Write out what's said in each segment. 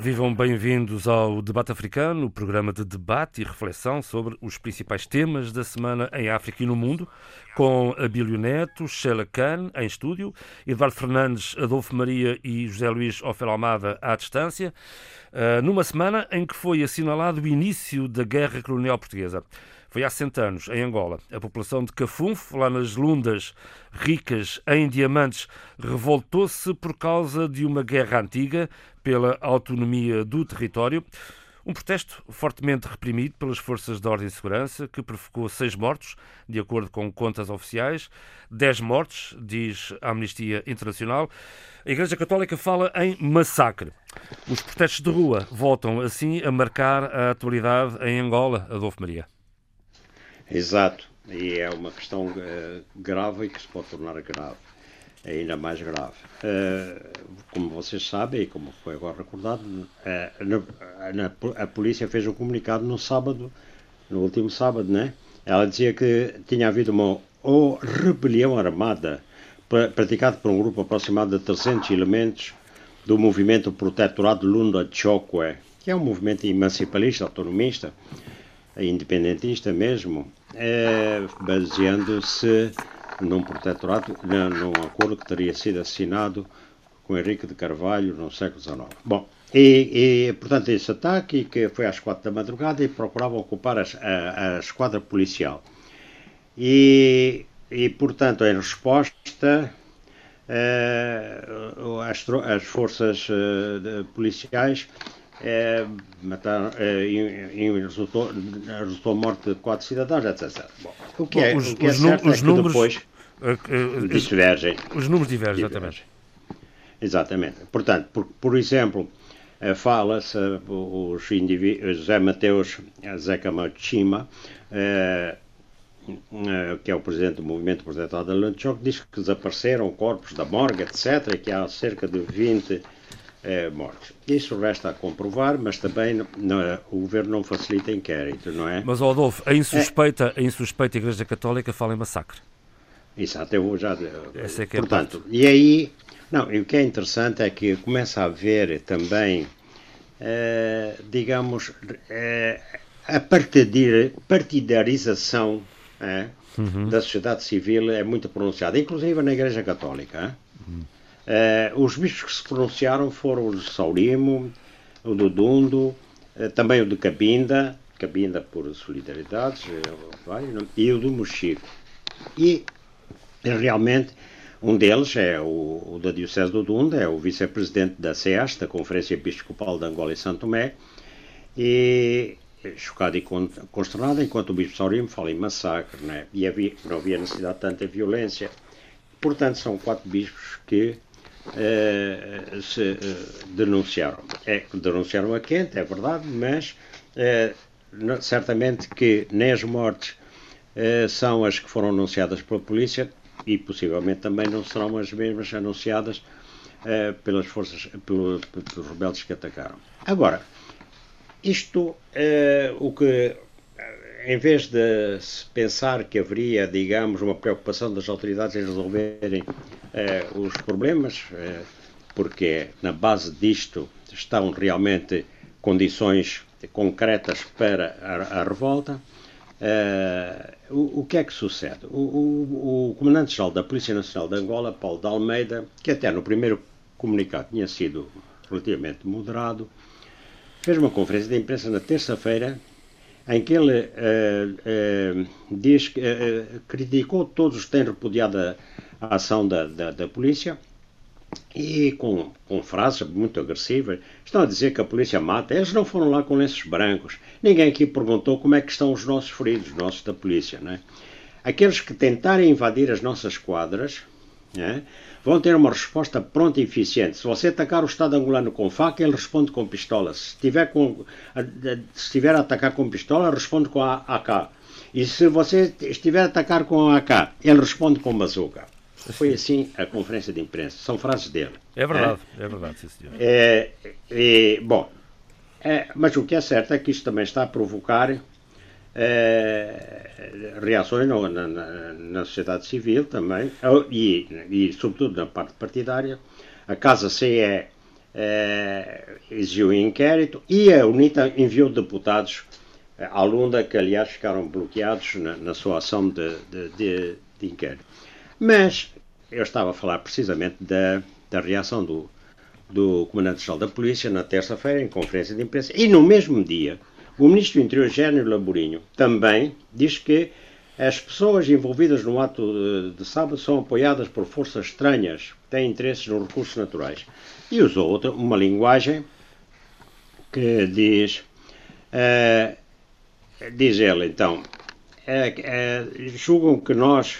Vivam bem-vindos ao Debate Africano, o programa de debate e reflexão sobre os principais temas da semana em África e no mundo, com Abílio Neto, Sheila Khan em estúdio, Eduardo Fernandes, Adolfo Maria e José Luís Ofel Almada à distância, eh, numa semana em que foi assinalado o início da Guerra Colonial Portuguesa. Foi há 100 anos, em Angola. A população de Cafunfo, lá nas Lundas, ricas em diamantes, revoltou-se por causa de uma guerra antiga pela autonomia do território. Um protesto fortemente reprimido pelas forças de ordem e segurança, que provocou seis mortos, de acordo com contas oficiais, dez mortos, diz a Amnistia Internacional. A Igreja Católica fala em massacre. Os protestos de rua voltam, assim, a marcar a atualidade em Angola, Adolfo Maria. Exato, e é uma questão uh, grave e que se pode tornar grave, ainda mais grave. Uh, como vocês sabem, e como foi agora recordado, uh, na, na, a polícia fez um comunicado no sábado, no último sábado, né? Ela dizia que tinha havido uma rebelião armada praticada por um grupo aproximado de 300 elementos do movimento protetorado Lunda Chokwe, que é um movimento emancipalista, autonomista, independentista mesmo, é, baseando-se num protetorato, num acordo que teria sido assinado com Henrique de Carvalho no século XIX. Bom, e, e portanto esse ataque que foi às quatro da madrugada e procuravam ocupar as, a, a esquadra policial. E, e portanto em resposta eh, as, as, forças eh, policiais é, mataram, é, resultou, resultou a morte de quatro cidadãos, etc. Bom, o que é, os, o que é os, certo os é números depois uh, uh, divergem. Os números divergem, exatamente. Exatamente. Portanto, por, por exemplo, fala-se os indivíduos, José Mateus Zeca Machima, que é o presidente do movimento protetor da Lanchoc, diz que desapareceram corpos da morgue, etc., e que há cerca de 20 é. Isso resta a comprovar, mas também não, o governo não facilita inquérito, não é? Mas, Adolfo, a insuspeita, é. a insuspeita Igreja Católica fala em massacre. Exato, eu já. Essa é que é portanto, e aí, não, e o que é interessante é que começa a haver também, eh, digamos, eh, a partidarização eh, uhum. da sociedade civil é muito pronunciada, inclusive na Igreja Católica. Uhum. Uh, os bispos que se pronunciaram foram o de Saurimo, o do Dundo, uh, também o de Cabinda, Cabinda por solidariedade, uh, e o do Mochico. E realmente um deles é o, o da Diocese do Dundo, é o vice-presidente da CEAS, da Conferência Episcopal de Angola e Santo Tomé, e chocado e consternado, enquanto o Bispo Saurimo fala em massacre, né? e havia, não havia necessidade de tanta violência. Portanto, são quatro bispos que uh, se uh, denunciaram. É, denunciaram a quente, é verdade, mas uh, certamente que nem as mortes são as que foram anunciadas pela polícia e possivelmente também não serão as mesmas anunciadas pelas forças, pelo, pelos rebeldes que atacaram. Agora, isto, o que em vez de se pensar que haveria, digamos, uma preocupação das autoridades em resolverem eh, os problemas, eh, porque na base disto estão realmente condições concretas para a, a revolta, eh, o, o, que é que sucede? O, o, o Comandante-Geral da Polícia Nacional de Angola, Paulo de Almeida, que até no primeiro comunicado tinha sido relativamente moderado, fez uma conferência de imprensa na terça-feira em que ele uh, uh, diz uh, criticou todos os que têm repudiado a, a ação da, da, da, polícia e com, com frases muito agressivas estão a dizer que a polícia mata. Eles não foram lá com lenços brancos. Ninguém aqui perguntou como é que estão os nossos feridos, os nossos da polícia. Não é? Aqueles que tentarem invadir as nossas quadras é? Vão ter uma resposta pronta e eficiente. Se você atacar o Estado angolano com faca, ele responde com pistola. Se estiver, com, se estiver a atacar com pistola, responde com a AK. E se você estiver a atacar com a AK, ele responde com bazuca. Foi assim a conferência de imprensa. São frases dele. É verdade, é, é verdade, sim, senhor. É, é, bom, é, mas o que é certo é que isto também está a provocar reações na, na, na, sociedade civil também, e, e sobretudo na parte partidária. A Casa CE exigiu um inquérito e a UNITA enviou deputados à Lunda, que aliás ficaram bloqueados na, na sua ação de, de, de, de inquérito. Mas eu estava a falar precisamente da, da reação do, do Comandante-Geral da Polícia na terça-feira, em conferência de imprensa, e no mesmo dia, o Ministro do Interior, Gênio Laborinho, também diz que as pessoas envolvidas no ato de, de sábado são apoiadas por forças estranhas que têm interesses nos recursos naturais. E usou outra, uma linguagem que diz, uh, diz ele então, uh, uh, julgam que nós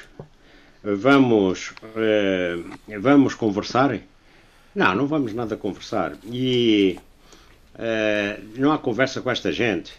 vamos, uh, vamos conversar? Não, não vamos nada conversar. E uh, não há conversa com esta gente.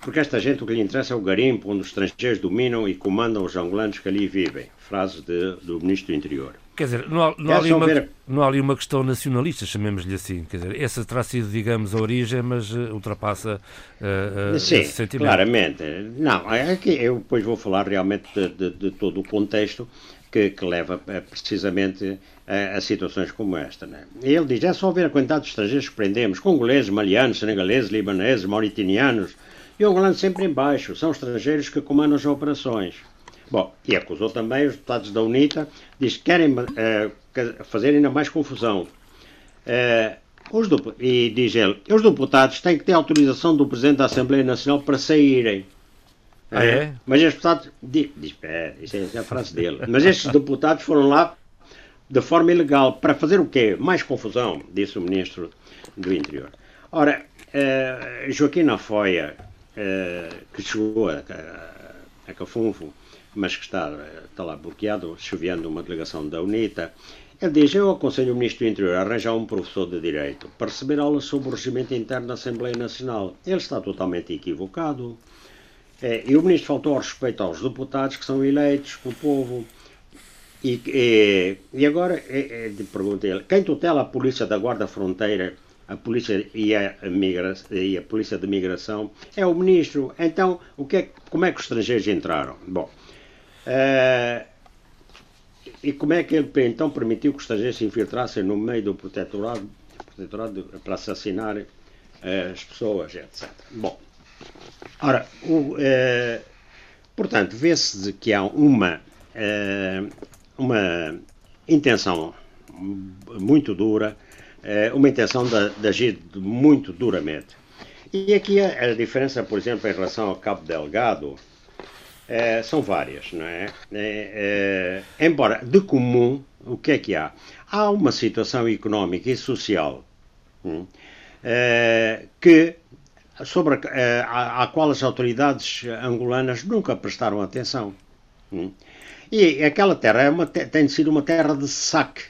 Porque esta gente o que lhe interessa é o garimpo onde os estrangeiros dominam e comandam os angolanos que ali vivem. Frase de, do Ministro do Interior. Quer dizer, não há, não, há ali uma, ver... não há ali uma questão nacionalista, chamemos-lhe assim. Quer dizer, essa terá sido, digamos, a origem, mas uh, ultrapassa uh, uh, Sim, esse sentimento. claramente. Não, é que eu depois vou falar realmente de, de, de todo o contexto que, que leva eh, precisamente a, a, situações como esta. Né? Ele diz: é só ver a quantidade de estrangeiros que prendemos, congoleses, malianos, senegaleses, libaneses, mauritanianos, e o angolano sempre em baixo. São estrangeiros que comandam as operações. Bom, e acusou também os deputados da UNITA, diz que querem uh, fazer ainda mais confusão. Uh, os e diz ele, os deputados têm que ter autorização do Presidente da Assembleia Nacional para saírem. Ah, é? Mas estes deputados. Diz, é, isso é a frase dele. Mas estes deputados foram lá de forma ilegal. Para fazer o quê? Mais confusão, disse o Ministro do Interior. Ora, eh, Joaquim Nafoia, eh, que chegou a, a, a Cafunfo, mas que está, está lá bloqueado, choviando uma delegação da UNITA, ele diz: Eu aconselho o Ministro do Interior a arranjar um professor de Direito para receber aulas sobre o regimento interno da Assembleia Nacional. Ele está totalmente equivocado. É, e o ministro faltou ao respeito aos deputados que são eleitos pelo povo. E, e, e agora, é, é, pergunta ele, quem tutela a polícia da Guarda Fronteira, a polícia e a, migra, e a polícia de migração é o ministro. Então, o que é, como é que os estrangeiros entraram? Bom, uh, e como é que ele então permitiu que os estrangeiros se infiltrassem no meio do protetorado, protetorado para assassinar as pessoas, etc. Bom, Ora, o, eh, portanto, vê-se que há uma, eh, uma intenção muito dura, eh, uma intenção de, de, agir muito duramente. E aqui a, a, diferença, por exemplo, em relação ao Cabo Delgado, são várias, não é? embora de comum, o que é que há? Há uma situação económica e social hum, que sobre a, eh, a, qual as autoridades angolanas nunca prestaram atenção. Hum? E aquela terra é uma, tem sido uma terra de saque.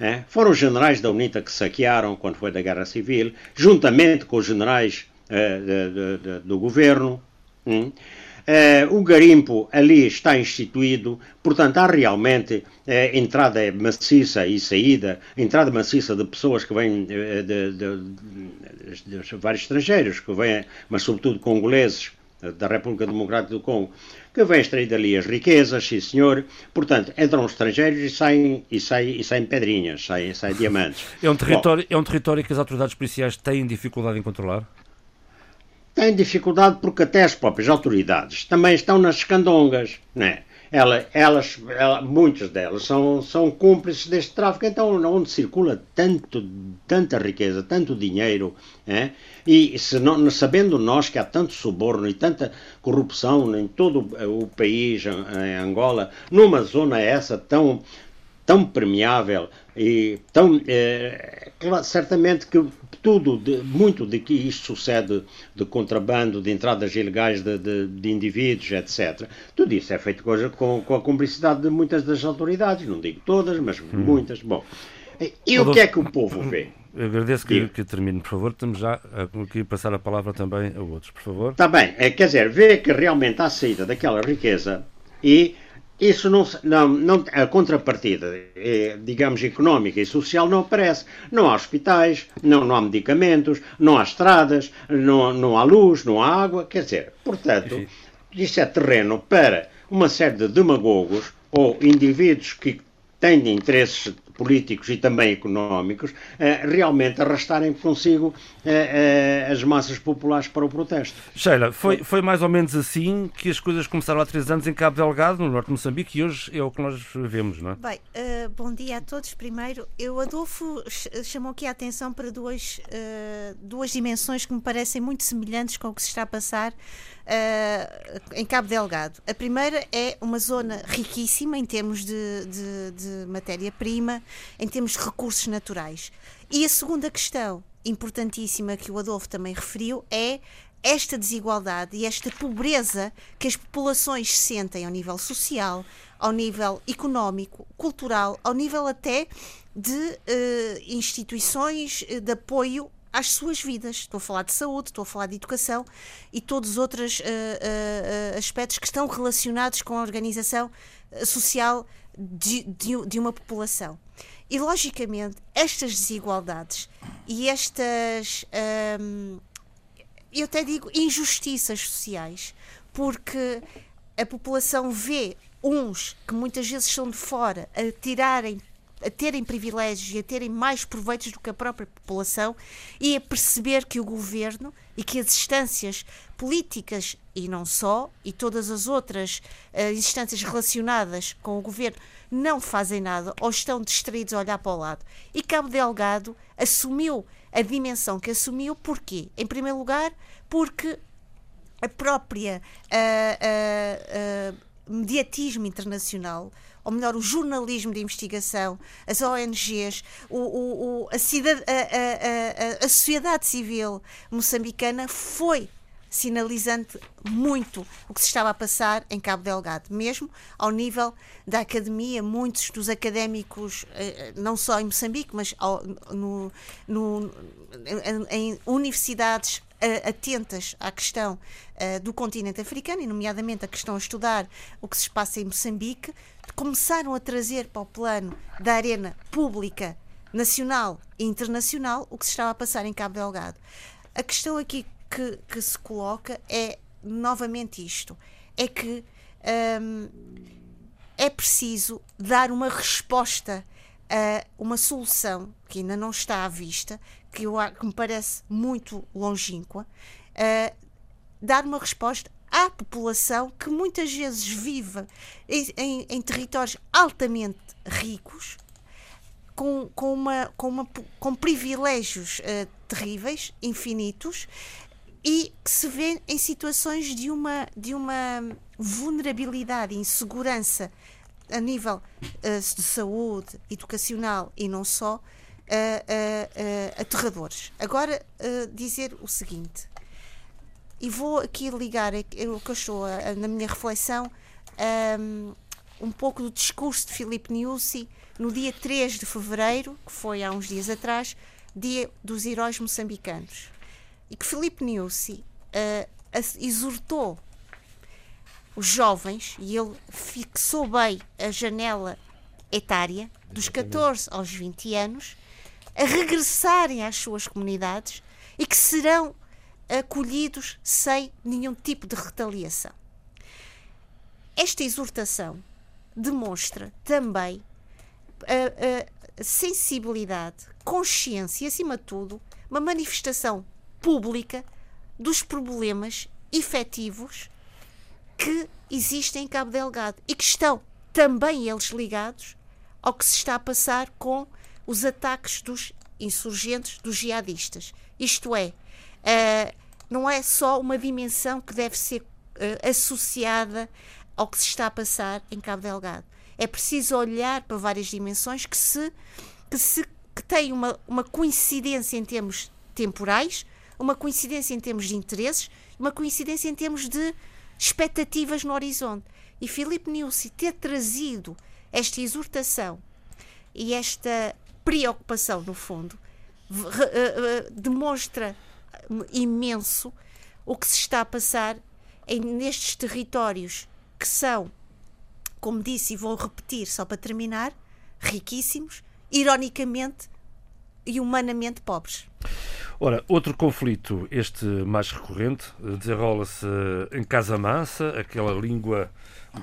É? Foram os generais da UNITA que saquearam quando foi da Guerra Civil, juntamente com os generais uh, de, de, de, do governo. Hum? Uh, o garimpo ali está instituído, portanto, há realmente uh, entrada maciça e saída, entrada maciça de pessoas que vêm uh, de, de, de, de, vários estrangeiros, que vêm, mas sobretudo congoleses da República Democrática do Congo, que vêm extrair dali as riquezas, sim senhor. Portanto, entram os estrangeiros e saem, e saem, e saem pedrinhas, saem, saem diamantes. É um, território, Bom, é um território que as autoridades policiais têm dificuldade em controlar? Têm dificuldade porque até as próprias autoridades também estão nas escandongas, né? Ela, elas, ela, muitas delas são, são cúmplices deste tráfico, então onde circula tanto, tanta riqueza, tanto dinheiro, é? e se não, sabendo nós que há tanto suborno e tanta corrupção em todo o país, em Angola, numa zona essa tão, tão permeável e tão é, certamente que tudo, de, muito de que isto sucede de contrabando, de entradas ilegais de, de, de indivíduos, etc. Tudo isso é feito com, com, com, a cumplicidade de muitas das autoridades, não digo todas, mas hum. muitas. Bom, e o que é que o povo vê? Eu agradeço que, que, termine, por favor. Estamos já a passar a palavra também a outros, por favor. Está bem. É, quer dizer, vê que realmente há saída daquela riqueza e isso não, não, não, a contrapartida, eh, digamos, económica e social não aparece. Não há hospitais, não, não há medicamentos, não há estradas, não, não há luz, não há água. Quer dizer, portanto, isso é terreno para uma série de demagogos ou indivíduos que têm interesses políticos e também económicos, eh, realmente arrastarem consigo eh, eh, as massas populares para o protesto. Sheila, foi, foi mais ou menos assim que as coisas começaram há três anos em Cabo Delgado, no norte de Moçambique, e hoje é o que nós vemos, não é? Bem, uh, bom dia a todos. Primeiro, eu, Adolfo, chamou aqui a atenção para duas, uh, duas dimensões que me parecem muito semelhantes com o que se está a passar Uh, em Cabo Delgado. A primeira é uma zona riquíssima em termos de, de, de matéria-prima, em termos de recursos naturais. E a segunda questão, importantíssima, que o Adolfo também referiu, é esta desigualdade e esta pobreza que as populações sentem ao nível social, ao nível económico, cultural, ao nível até de uh, instituições de apoio às suas vidas. Estou a falar de saúde, estou a falar de educação e todos os outros uh, uh, aspectos que estão relacionados com a organização social de, de, de, uma população. E, logicamente, estas desigualdades e estas, um, eu até digo, injustiças sociais, porque a população vê uns que muitas vezes são de fora a tirarem a terem privilégios e a terem mais proveitos do que a própria população e a perceber que o governo e que as instâncias políticas e não só, e todas as outras uh, instâncias relacionadas com o governo não fazem nada ou estão distraídos a olhar para o lado. E Cabo Delgado assumiu a dimensão que assumiu, porquê? Em primeiro lugar, porque a própria uh, uh, mediatismo internacional ou melhor, o jornalismo de investigação, as ONGs, o, o, o a, a, a, a, sociedade civil moçambicana foi sinalizando muito o que se estava a passar em Cabo Delgado, mesmo ao nível da academia, muitos dos académicos, eh, não só em Moçambique, mas no, no, em universidades atentas à questão uh, do continente africano, e nomeadamente a questão a estudar o que se passa em Moçambique, começaram a trazer para o plano da arena pública, nacional e internacional o que se estava a passar em Cabo Delgado. A questão aqui que, que se coloca é novamente isto: é que um, é preciso dar uma resposta a uma solução que ainda não está à vista, que, eu, que me parece muito longínqua, uh, dar uma resposta à população que muitas vezes vive em, em, em territórios altamente ricos, com, com, uma, com, uma, com privilégios uh, terríveis, infinitos, e que se vê em situações de uma, de uma vulnerabilidade insegurança a nível uh, de saúde, educacional e não só, uh, uh, aterradores. Agora, dizer o seguinte, e vou aqui ligar o que eu estou na minha reflexão um, um pouco do discurso de Filipe Niusi no dia 3 de fevereiro, que foi há uns dias atrás, dia dos heróis moçambicanos. E que Filipe Niusi exortou os jovens, e ele fixou bem a janela etária, dos 14 aos 20 anos, a regressarem às suas comunidades e que serão acolhidos sem nenhum tipo de retaliação. Esta exortação demonstra também a, a sensibilidade, consciência e, acima de tudo, uma manifestação pública dos problemas efetivos que existem em Cabo Delgado e que estão também eles ligados ao que se está a passar com os ataques dos insurgentes, dos jihadistas. Isto é, uh, não é só uma dimensão que deve ser uh, associada ao que se está a passar em Cabo Delgado. É preciso olhar para várias dimensões que se que, se, que têm uma, uma coincidência em termos temporais, uma coincidência em termos de interesses, uma coincidência em termos de expectativas no horizonte. E Filipe Nilsi ter trazido esta exortação e esta preocupação, no fundo, eh, eh, demonstra imenso o que se está a passar em, nestes territórios que são, como disse e vou repetir só para terminar, riquíssimos, ironicamente e humanamente pobres. Ora, outro conflito, este mais recorrente, desenrola-se em Casamance, aquela língua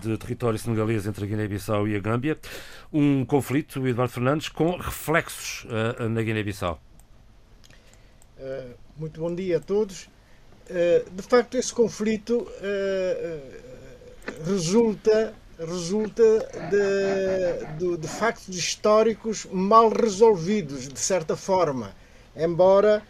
de território senegalês entre a Guiné-Bissau e a Gâmbia. Um conflito, Eduardo Fernandes, com reflexos uh, na Guiné-Bissau. Uh, muito bom dia a todos. Uh, de facto, esse conflito resulta resulta de, de, de, factos históricos mal resolvidos, de certa forma. Embora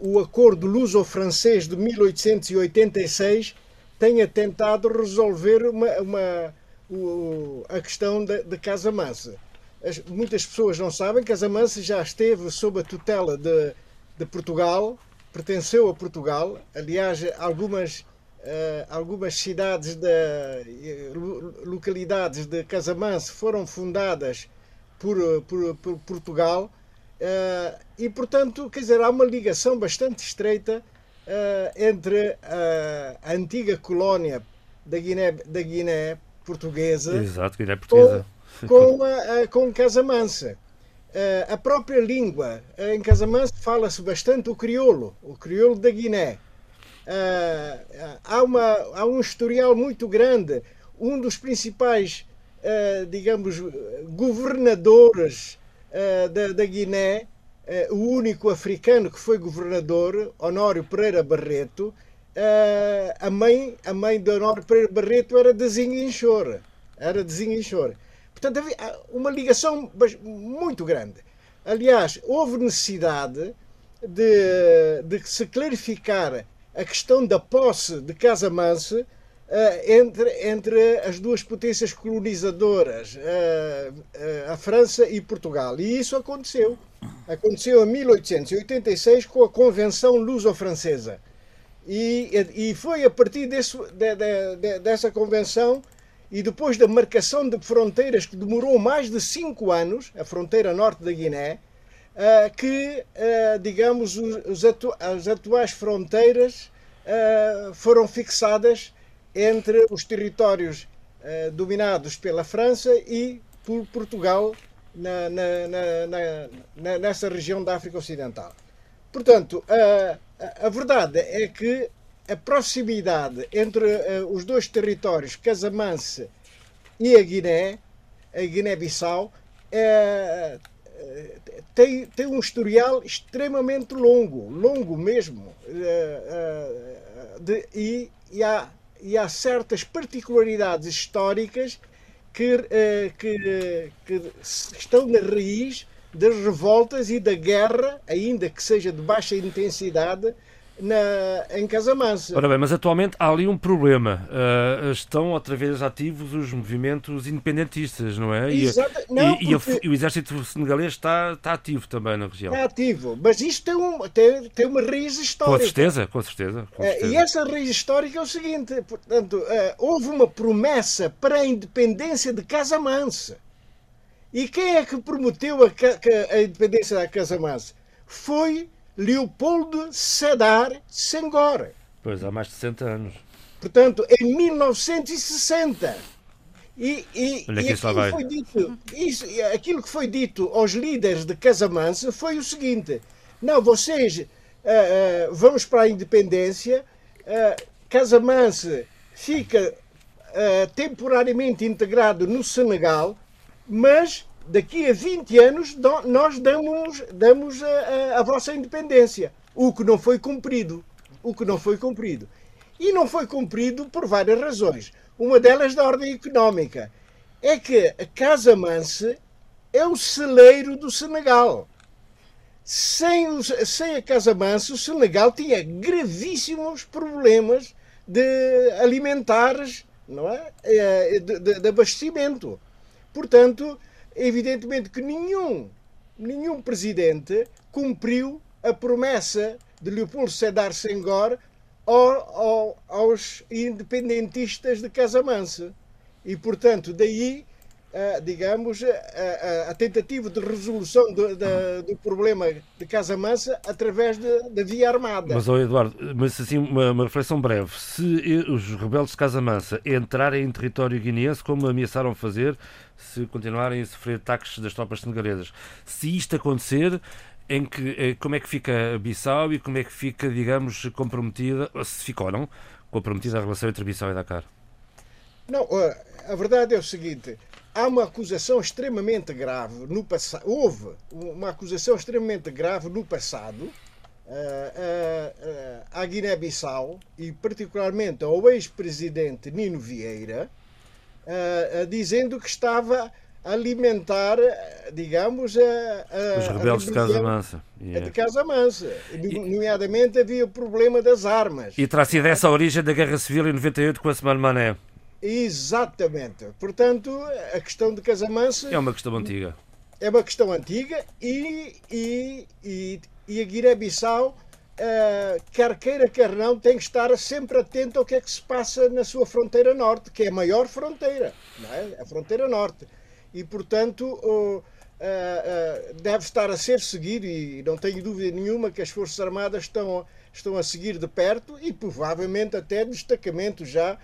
o acordo luso-francês de 1886 tenha tentado resolver uma, uma o, a questão Casamansa. As, muitas pessoas não sabem que Casamansa já esteve sob a tutela de, de Portugal, pertenceu a Portugal. Aliás, algumas, algumas cidades, de, localidades de Casamansa foram fundadas por, por, por Portugal. E, portanto, quer dizer, há uma ligação bastante estreita entre a, antiga colónia da Guiné, da Guiné portuguesa, Exato, Guiné portuguesa. com, com, a, com Casamansa. Uh, a própria língua, em Casamansa fala-se bastante o crioulo, o crioulo da Guiné. Uh, há, uma, há um historial muito grande. Um dos principais, digamos, governadores da, da Guiné o único africano que foi governador, Honório Pereira Barreto, a mãe, a mãe de Honório Pereira Barreto era de Zinguinchor. Era de Zinguinchor. Portanto, havia uma ligação muito grande. Aliás, houve necessidade de, de se clarificar a questão da posse de Casamanse uh, entre, entre as duas potências colonizadoras, uh, uh, a França e Portugal. E isso aconteceu aconteceu em 1886 com a Convenção Luso-Francesa. E, e foi a partir desse, de, de, de, dessa convenção e depois da marcação de fronteiras que demorou mais de cinco anos, a fronteira norte da Guiné, que, digamos, os, atuais fronteiras uh, foram fixadas entre os territórios dominados pela França e por Portugal na, na, na, nessa região da África Ocidental. Portanto, a, a verdade é que a proximidade entre uh, os dois territórios, Casamance e a Guiné, a Guiné-Bissau, é, tem, tem um historial extremamente longo, longo mesmo, de, e, e, há, e há certas particularidades históricas que, uh, que, que estão na raiz das revoltas e da guerra, ainda que seja de baixa intensidade, na, em Casamansa. Ora bem, mas atualmente há ali um problema. Uh, estão outra vez ativos os movimentos independentistas, não é? Exato. E, não, e, porque... e, o exército senegalês está, está ativo também na região. Está ativo, mas isto tem, um, tem, tem uma raiz histórica. Com certeza, com certeza. Com certeza. Uh, e essa raiz histórica é o seguinte: portanto, uh, houve uma promessa para a independência de Casamansa. E quem é que prometeu a, a independência da Casamansa? Foi Leopoldo Sedar Senghor. Pois, há mais de 60 anos. Portanto, em 1960. E, e, Olha e aquilo, foi dito, isso, aquilo que foi dito aos líderes de Casamance foi o seguinte: não, vocês uh, uh, vamos para a independência, uh, Casamance fica temporariamente integrado no Senegal, mas daqui a 20 anos nós damos, damos a, a, a, vossa independência. O que não foi cumprido. O que não foi cumprido. E não foi cumprido por várias razões. Uma delas da ordem económica. É que a Casa Manse é o celeiro do Senegal. Sem, os, sem a Casa Manse, o Senegal tinha gravíssimos problemas de alimentares, não é? Eh, de, de, de abastecimento. Portanto, evidentemente que nenhum, nenhum presidente cumpriu a promessa de Leopoldo Sedar Senghor ao, ao, aos independentistas de Casamansa. E, portanto, daí Uh, digamos, a, a, tentativa de resolução do, do, do problema de Casa Mansa através da via armada. Mas, oh Eduardo, mas assim, uma, uma, reflexão breve. Se os rebeldes de Casa Mansa entrarem em território guineense, como ameaçaram fazer, se continuarem a sofrer ataques das tropas senegalesas, se isto acontecer, em que, eh, como é que fica Bissau e como é que fica, digamos, comprometida, se ficou ou não, comprometida a relação entre Bissau e Dakar? Não, a verdade é o seguinte: há uma acusação extremamente grave no passado. Houve uma acusação extremamente grave no passado uh, à Guiné-Bissau e, particularmente, ao ex-presidente Nino Vieira, dizendo que estava a alimentar, digamos, a, os rebeldes de Casa Mansa. Yeah. De Casa Mansa. Nomeadamente havia o problema das armas. E terá sido essa a origem da Guerra Civil em 98 com a Semana Mané. Exatamente. Portanto, a questão de Casamansa. É uma questão antiga. É uma questão antiga e, e, e, e a Guiné-Bissau, uh, quer queira, quer não, tem que estar sempre atento ao que é que se passa na sua fronteira norte, que é a maior fronteira, é? a fronteira norte. E, portanto, uh, uh, deve estar a ser seguido, e não tenho dúvida nenhuma que as Forças Armadas estão, estão a seguir de perto e provavelmente até destacamento já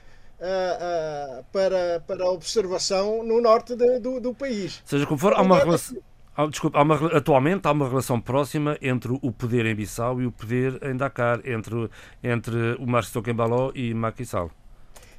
para, para observação no norte de, do, do país. Seja como for, há uma relação. Há, desculpa, há uma, atualmente há uma relação próxima entre o poder em Bissau e o poder em Dakar, entre, entre o Márcio Toquembaló e Macky Sall.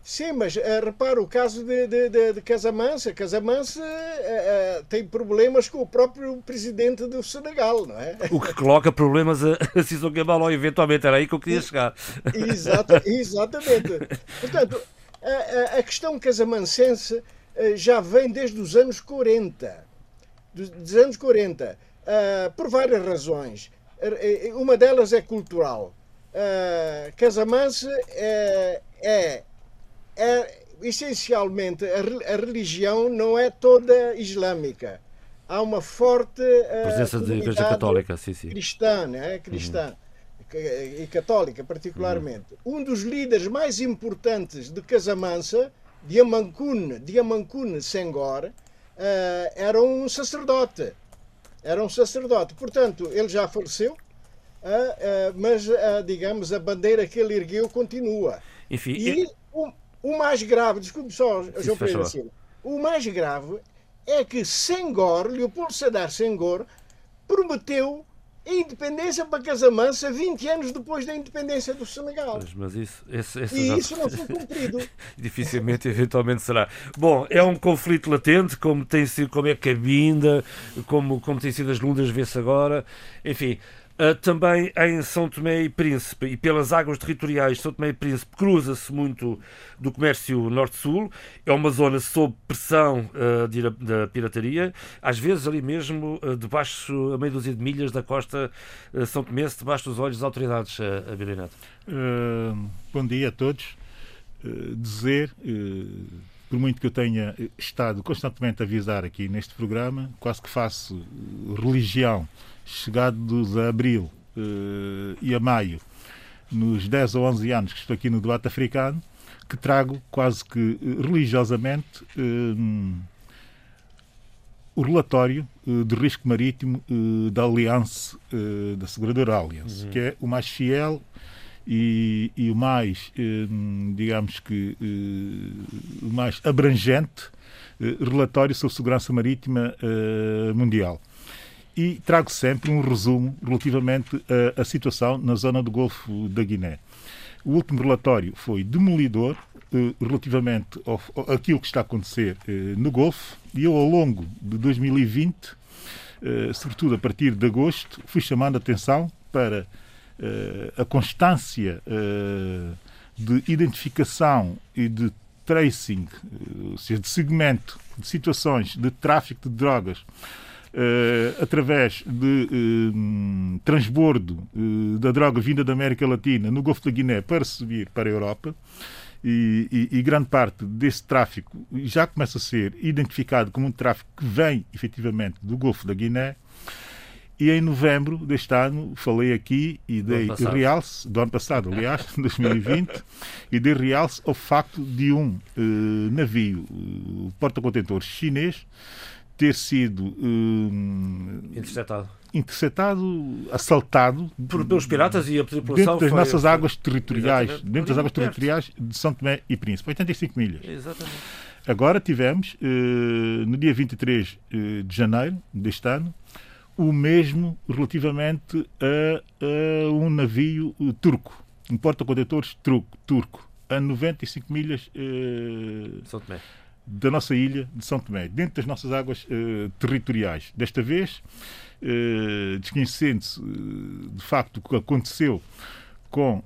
Sim, mas uh, repara o caso de, de, de, de Casamansa. Casamansa uh, uh, tem problemas com o próprio presidente do Senegal, não é? O que coloca problemas a, a Cissou eventualmente. Era aí que eu queria chegar. Exata, exatamente. Portanto, a, a, questão casamancense já vem desde os anos 40. Dos anos 40. Eh, por várias razões. Eh, uma delas é cultural. Casamance é, é, é essencialmente a, religião não é toda islâmica. Há uma forte presença de igreja católica, sim, sim. cristã, né? cristã. Uhum e católica particularmente, uhum. um dos líderes mais importantes de Casamansa, Diamancune, Diamancune Senghor, uh, era um sacerdote. Era um sacerdote. Portanto, ele já faleceu, uh, uh, mas, digamos, a bandeira que ele ergueu continua. Enfim, e eu... o, o, mais grave, desculpe só, João Pedro Silva, o mais grave é que Senghor, Leopoldo Sedar Senghor, prometeu independência para Casamansa 20 anos depois da independência do Senegal. Mas, mas isso, esse, esse e já... isso não foi cumprido. Dificilmente, eventualmente será. Bom, é um conflito latente, como tem sido, como é a cabinda, como, como tem sido as lundas, vê-se agora. Enfim, também em São Tomé e Príncipe e pelas águas territoriais de São Tomé e Príncipe cruza-se muito do comércio norte-sul. É uma zona sob pressão uh, da pirataria, às vezes ali mesmo uh, debaixo, a meia dúzia de milhas da costa São Tomé, debaixo dos olhos das autoridades, uh, a bom dia a todos. dizer, por muito que eu tenha estado constantemente a avisar aqui neste programa, quase que faço religião chegados a abril uh, e a maio, nos 10 ou 11 anos que estou aqui no debate africano, que trago quase que eh, religiosamente uh, o relatório uh, de risco marítimo da Aliança, da seguradora Allianz, uhum. que é o mais fiel e, e o mais, digamos que, o mais abrangente relatório sobre segurança marítima mundial e trago sempre um resumo relativamente à, situação na zona do Golfo da Guiné. O último relatório foi demolidor eh, relativamente ao, àquilo que está a acontecer eh, no Golfo e eu, ao longo de 2020, eh, sobretudo a partir de agosto, fui chamando a atenção para a constância de identificação e de tracing, ou seja, de segmento de situações de tráfico de drogas uh, através de uh, transbordo uh, da droga vinda da América Latina no Golfo da Guiné para subir para a Europa. E, e, e, grande parte desse tráfico já começa a ser identificado como um tráfico que vem efetivamente do Golfo da Guiné. E em novembro deste ano falei aqui e dei do realce, do ano passado, aliás, 2020, e dei realce ao facto de um navio porta-contentor chinês ter sido hum, interceptado. interceptado, assaltado Por, pelos piratas e a dentro das nossas foi, águas territoriais, dentro das águas territoriais de São Tomé e Príncipe, 85 milhas. Exatamente. Agora tivemos, uh, no dia 23 uh, de janeiro deste ano, o mesmo relativamente a, a um navio uh, turco, um porta-condutores turco, turco, a 95 milhas São Tomé. Da nossa ilha de São Tomé, dentro das nossas águas uh, territoriais. Desta vez, uh, desconhecendo-se uh, de facto o que aconteceu com,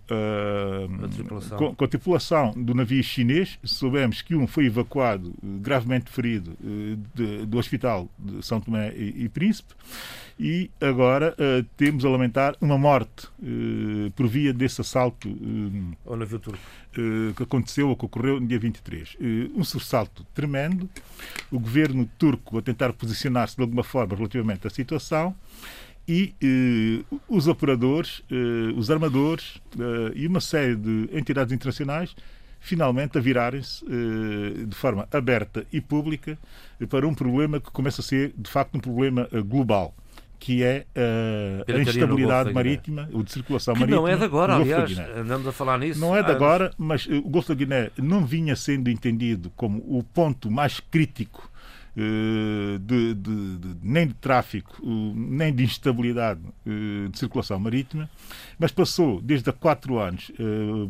A tripulação. com, com a tripulação do navio chinês, soubemos que um foi evacuado, gravemente ferido, de- do hospital de São Tomé e, e Príncipe, e agora temos a lamentar uma morte por via desse assalto Ao navio turco. eh, que aconteceu ou que ocorreu no dia 23. Eh, um sobressalto tremendo. O governo turco a tentar posicionar-se de alguma forma relativamente à situação e eh, os operadores, eh, os armadores eh, e uma série de entidades internacionais finalmente a virarem-se eh, de forma aberta e pública para um problema que começa a ser de facto um problema eh, global que é eh, a instabilidade marítima, ou de circulação Que marítima. não é de agora, aliás. Andamos a falar nisso. Não é de agora, mas eh, o Golfo da Guiné não vinha sendo entendido como o ponto mais crítico de, de- de- nem de tráfico, eh, nem de instabilidade eh, de circulação marítima, mas passou desde há quatro anos eh,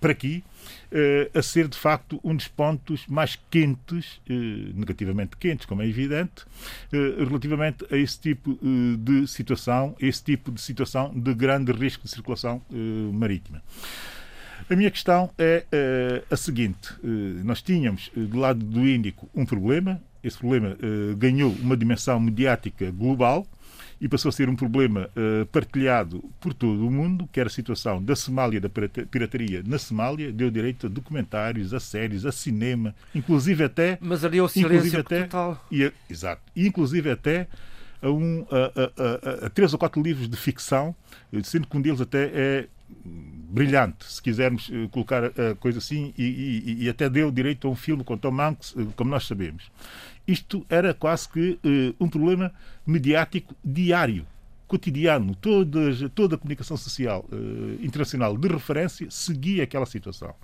para aqui eh, a ser de facto um dos pontos mais quentes, eh, negativamente quentes, como é evidente, eh, relativamente a esse tipo eh, de situação, esse tipo de situação de grande risco de circulação eh, marítima. A minha questão é eh, a seguinte: Eh, nós tínhamos eh, do lado do Índico um problema, esse problema eh, ganhou uma dimensão mediática global e passou a ser um problema eh, partilhado por todo o mundo, que era a situação da Somália, da pirata- pirataria na Somália, deu direito a documentários, a séries, a cinema, inclusive até Mas ali é o silêncio até total. e exato inclusive até a, um, a, a- a- três ou quatro livros de ficção sendo que um deles até é brilhante se quisermos eh, colocar a coisa assim e, e- e até deu direito a um filme com Tom Hanks como nós sabemos isto era quase que eh, um problema mediático diário cotidiano, todas, toda a comunicação social eh, internacional de referência seguia aquela situação.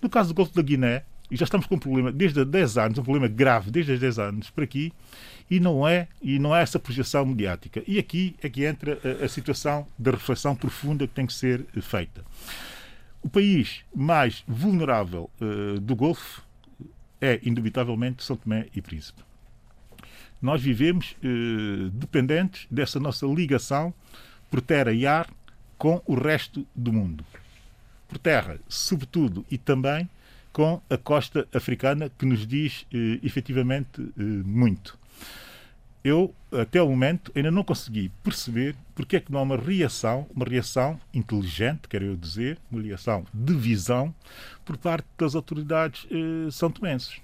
No caso do Golfo da Guiné, e já estamos com um problema desde há 10 anos, um problema grave desde há 10 anos para aqui, e não é, e não é essa projeção mediática. E aqui é que entra a, a situação da reflexão profunda que tem que ser eh, feita. O país mais vulnerável eh, do Golfo é, indubitavelmente, São Tomé e Príncipe. Nós vivemos eh, dependentes dessa nossa ligação por terra e ar com o resto do mundo. Por terra, sobretudo, e também com a costa africana, que nos diz eh, efetivamente eh, muito. Eu, até o momento, ainda não consegui perceber porque é que não há uma reação, uma reação inteligente, quero eu dizer, uma reação de visão por parte das autoridades eh, são tomenses.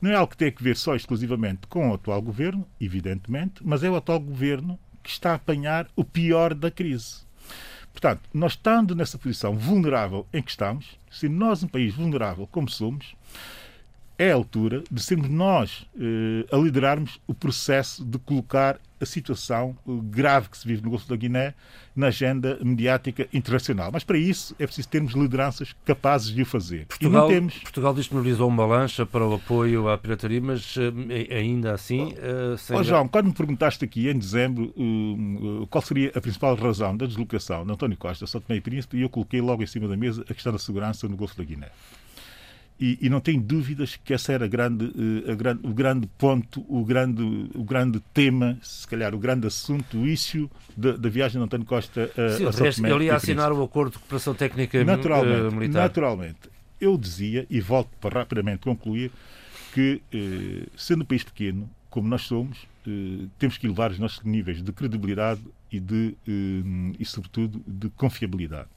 Não é algo que tem a ver só exclusivamente com o atual governo, evidentemente, mas é o atual governo que está a apanhar o pior da crise. Portanto, nós estando nessa posição vulnerável em que estamos, se nós, um país vulnerável como somos, é a altura de sermos nós eh, a liderarmos o processo de colocar a situação eh, grave que se vive no Golfo da Guiné na agenda mediática internacional. Mas para isso é preciso termos lideranças capazes de o fazer. Portugal, e não temos. Portugal disponibilizou uma lancha para o apoio à pirataria, mas eh, ainda assim. eh, sem Ó João, quando me perguntaste aqui em dezembro hum, qual seria a principal razão da deslocação de António Costa, São Tomé e Príncipe, e eu coloquei logo em cima da mesa a questão da segurança no Golfo da Guiné. E, e não tenho dúvidas que esse era grande, eh, a grande- o grande ponto, o grande, o grande tema, se calhar o grande assunto, o issue da, da viagem de António Costa a, Sim, a resto, ele ia assinar o acordo de cooperação técnica Naturalmente, militar. naturalmente. Eu dizia, e volto para rapidamente concluir, que eh, sendo um país pequeno, como nós somos, eh, temos que elevar os nossos níveis de credibilidade e, de, eh, e sobretudo, de confiabilidade.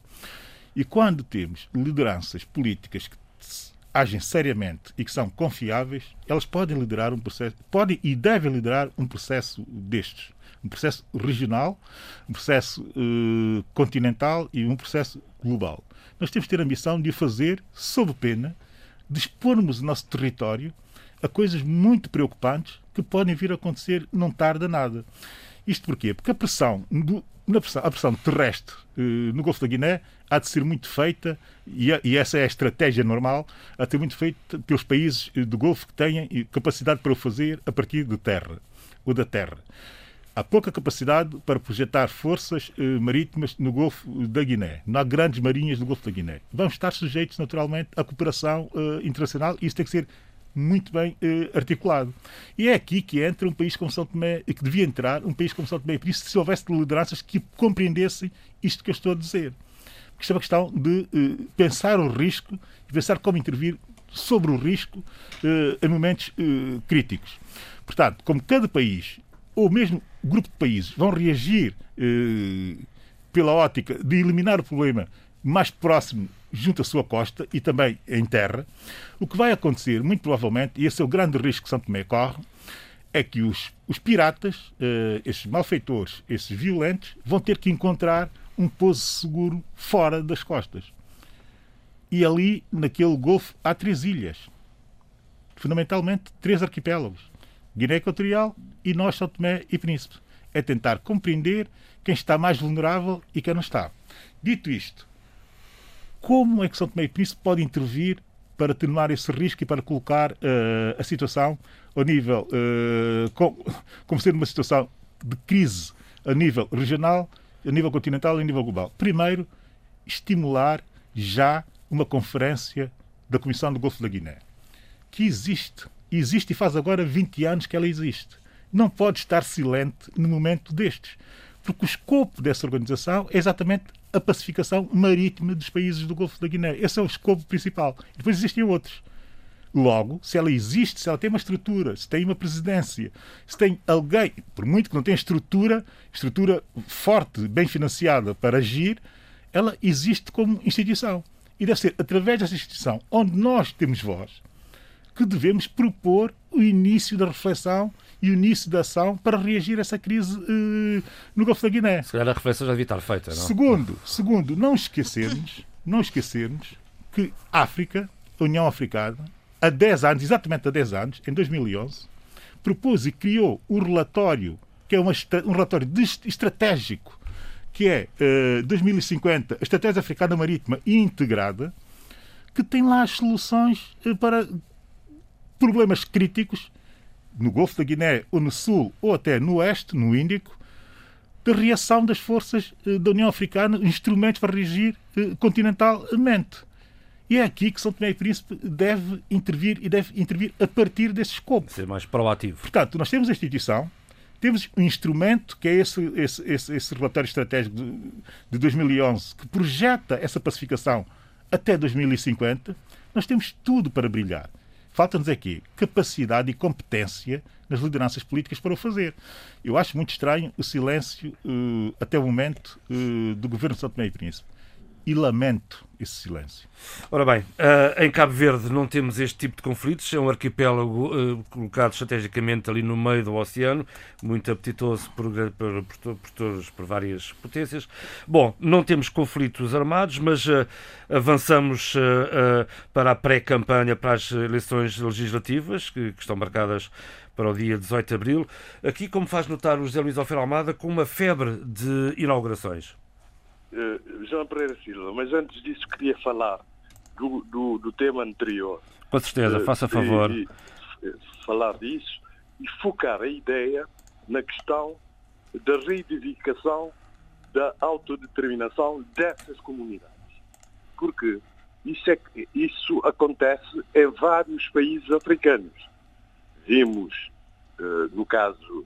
E quando temos lideranças políticas que agem seriamente e que são confiáveis, elas podem liderar um processo, podem e devem liderar um processo destes. Um processo regional, um processo eh, continental e um processo global. Nós temos que ter a ambição de o fazer sob pena de expormos o nosso território a coisas muito preocupantes que podem vir a acontecer não tarda nada. Isto porquê? Porque a pressão, do- na pressão, a pressão terrestre eh, no Golfo da Guiné há de ser muito feita, e, a- e essa é a estratégia normal, há de ser muito feita pelos países eh, do Golfo que têm eh, capacidade para o fazer a partir de terra, ou da terra. há pouca capacidade para projetar forças marítimas no Golfo da Guiné. Não há grandes marinhas no Golfo da Guiné. Vamos estar sujeitos, naturalmente, à cooperação internacional e isso tem que ser muito bem eh, articulado. E é aqui que entra um país como São Tomé, que devia entrar, um país como São Tomé e Príncipe, se houvesse lideranças que compreendessem isto que eu estou a dizer. Porque isto é uma questão de eh, pensar o risco e pensar como intervir sobre o risco eh, em momentos eh, críticos. Portanto, como cada país ou mesmo grupo de países vão reagir eh, pela ótica de eliminar o problema mais próximo junto à sua costa e também em terra, o que vai acontecer, muito provavelmente, e esse é o grande risco que São Tomé corre, é que os, os piratas, eh, esses malfeitores, esses violentos, vão ter que encontrar um pouso seguro fora das costas. E ali, naquele golfo, há três ilhas. Fundamentalmente, três arquipélagos. Guiné Equatorial e nós, São Tomé e Príncipe. É tentar compreender quem está mais vulnerável e quem não está. Dito isto, como é que São Tomé e Príncipe pode intervir para atenuar esse risco e para colocar uh, a situação ao nível, uh, com, como sendo uma situação de crise a nível regional, a nível continental e a nível global? Primeiro, estimular já uma conferência da Comissão do Golfo da Guiné, que existe existe e faz agora 20 anos que ela existe. Não pode estar silente no momento destes, porque o escopo dessa organização é exatamente a pacificação marítima dos países do Golfo da Guiné. Esse é o escopo principal. Depois existem outros. Logo, se ela existe, se ela tem uma estrutura, se tem uma presidência, se tem alguém, por muito que não tenha estrutura, estrutura forte, bem financiada para agir, ela existe como instituição. E deve ser através dessa instituição, onde nós temos voz, que devemos propor o início da reflexão e o início da ação para reagir a essa crise uh, no Golfo da Guiné. Se calhar a reflexão já devia estar feita, não? Segundo, segundo não esquecermos, não esquecermos que África, a União Africana, há 10 anos, exatamente há 10 anos, em 2011, propôs e criou o um relatório, que é uma, um relatório estratégico, que é uh, 2050, a Estratégia Africana Marítima Integrada, que tem lá as soluções uh, para problemas críticos no Golfo da Guiné, ou no Sul, ou até no Oeste, no Índico, de reação das forças eh, da União Africana, instrumentos para reagir eh, continentalmente. E é aqui que São Tomé e Príncipe deve intervir e deve intervir a partir desse escopo. Ser mais proativo. Portanto, nós temos a instituição, temos um instrumento que é esse, esse, esse, esse relatório estratégico de, de 2011 que projeta essa pacificação até 2050. Nós temos tudo para brilhar. Falta-nos aqui capacidade e competência nas lideranças políticas para o fazer. Eu acho muito estranho o silêncio, uh, até o momento, uh, do governo de São Tomé e Príncipe e lamento esse silêncio. Ora bem, uh, em Cabo Verde não temos este tipo de conflitos, é um arquipélago uh, colocado estrategicamente ali no meio do oceano, muito apetitoso por, por, por, por, por várias potências. Bom, não temos conflitos armados, mas uh, avançamos para a pré-campanha para as eleições legislativas, que, que, estão marcadas para o dia 18 de abril. Aqui, como faz notar o José Luís Alfer Almada, com uma febre de inaugurações. Uh, João Pereira Silva, mas antes disso queria falar do, do, do tema anterior. Com certeza, uh, faça favor. E, e, falar disso e focar a ideia na questão da reivindicação da autodeterminação dessas comunidades. Porque isso, é, isso acontece em vários países africanos. Vimos uh, no caso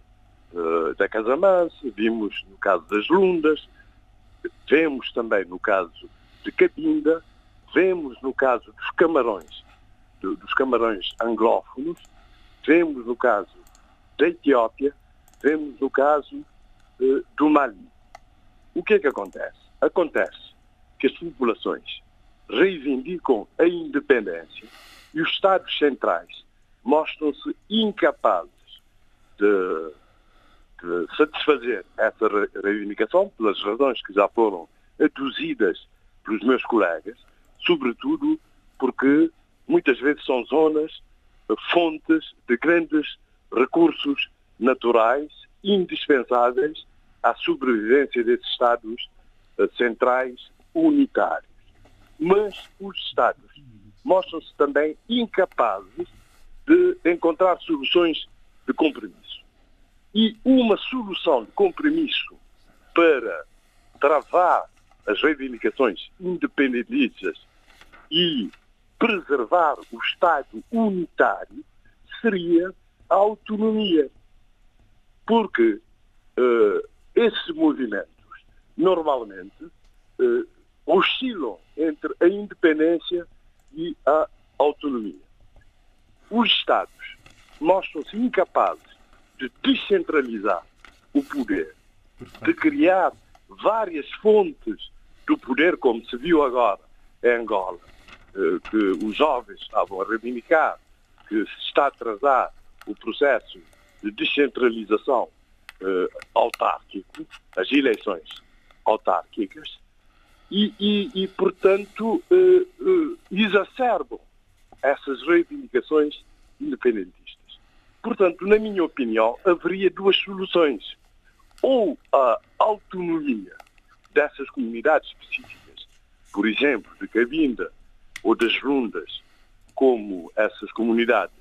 uh, da Casamansa, vimos no caso das Lundas, Vemos também no caso de Cabinda, vemos no caso dos camarões, dos camarões anglófonos, vemos no caso da Etiópia, vemos no caso eh, do Mali. O que é que acontece? Acontece que as populações reivindicam a independência e os Estados centrais mostram-se incapazes de de satisfazer essa reivindicação, pelas razões que já foram aduzidas pelos meus colegas, sobretudo porque muitas vezes são zonas, fontes de grandes recursos naturais indispensáveis à sobrevivência desses Estados eh, centrais unitários. Mas os Estados mostram-se também incapazes de encontrar soluções de compromisso. E uma solução de compromisso para travar as reivindicações independentistas e preservar o Estado unitário seria a autonomia. Porque uh, esses movimentos normalmente uh, oscilam entre a independência e a autonomia. Os Estados mostram-se incapazes de descentralizar o poder, de criar várias fontes do poder, como se viu agora em Angola, eh, que os jovens estavam a reivindicar que se está a atrasar o processo de descentralização eh, autárquico, as eleições autárquicas, e, e, e portanto, eh, exacerbam essas reivindicações independentistas. Portanto, na minha opinião, haveria duas soluções. Ou a autonomia dessas comunidades específicas, por exemplo, de Cabinda ou das Rundas, como essas comunidades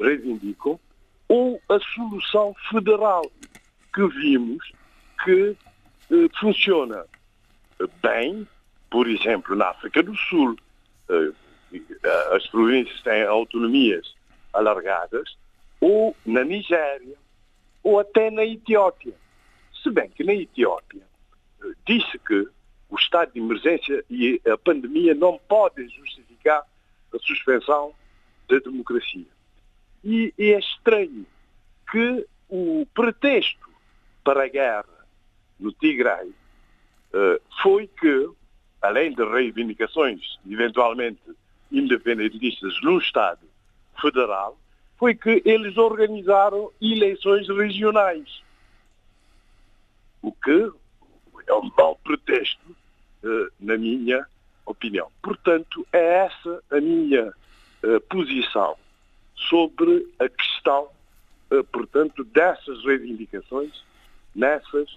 reivindicam, ou a solução federal, que vimos que eh, funciona bem, por exemplo, na África do Sul, eh, eh, as províncias têm autonomias alargadas, ou na Nigéria, ou até na Etiópia. Se bem que na Etiópia eh, disse que o estado de emergência e a pandemia não podem justificar a suspensão da democracia. E é estranho que o pretexto para a guerra no Tigray uh, foi que, além de reivindicações eventualmente independentistas no Estado federal, foi que eles organizaram eleições regionais. O que é um mau pretexto, uh, na minha opinião. Portanto, é essa a minha uh, posição sobre a questão, uh, portanto, dessas reivindicações nessas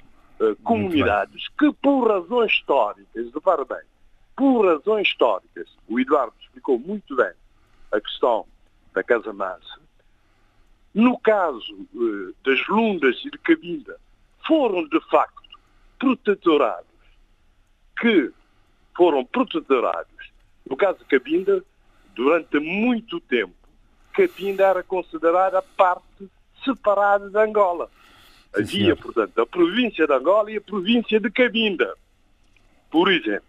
comunidades que, por razões históricas, repara bem, por razões históricas, o Eduardo explicou muito bem a questão da Casa Mansa, no caso uh, das Lundas e de Cabinda, foram de facto protetorados, que foram protetorados. No caso de Cabinda, durante muito tempo, Cabinda era considerada parte separada de Angola. Havia, portanto, a província de Angola e a província de Cabinda, por exemplo.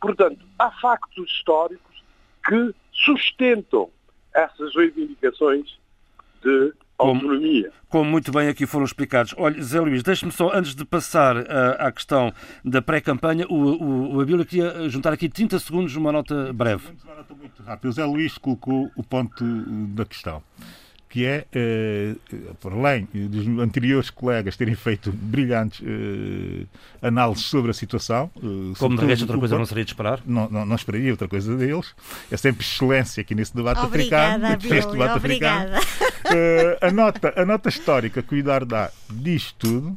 Portanto, há factos históricos que sustentam essas reivindicações de autonomia. Como, como, muito bem aqui foram explicados. Olha, Zé Luís, deixe-me só, antes de passar uh, à questão da pré-campanha, o, o, o Abílio queria juntar aqui 30 segundos, uma nota breve. Uma nota muito rápida. O Zé Luís colocou o ponto da questão que é, eh, por além dos anteriores colegas terem feito brilhantes eh, análises sobre a situação. Eh, Como de resto outra coisa não seria de esperar? Não, não, não, esperaria outra coisa deles. É sempre excelência aqui nesse debate obrigada, africano. Neste debate obrigada. africano. a, nota, a nota histórica que o Idar dá diz tudo,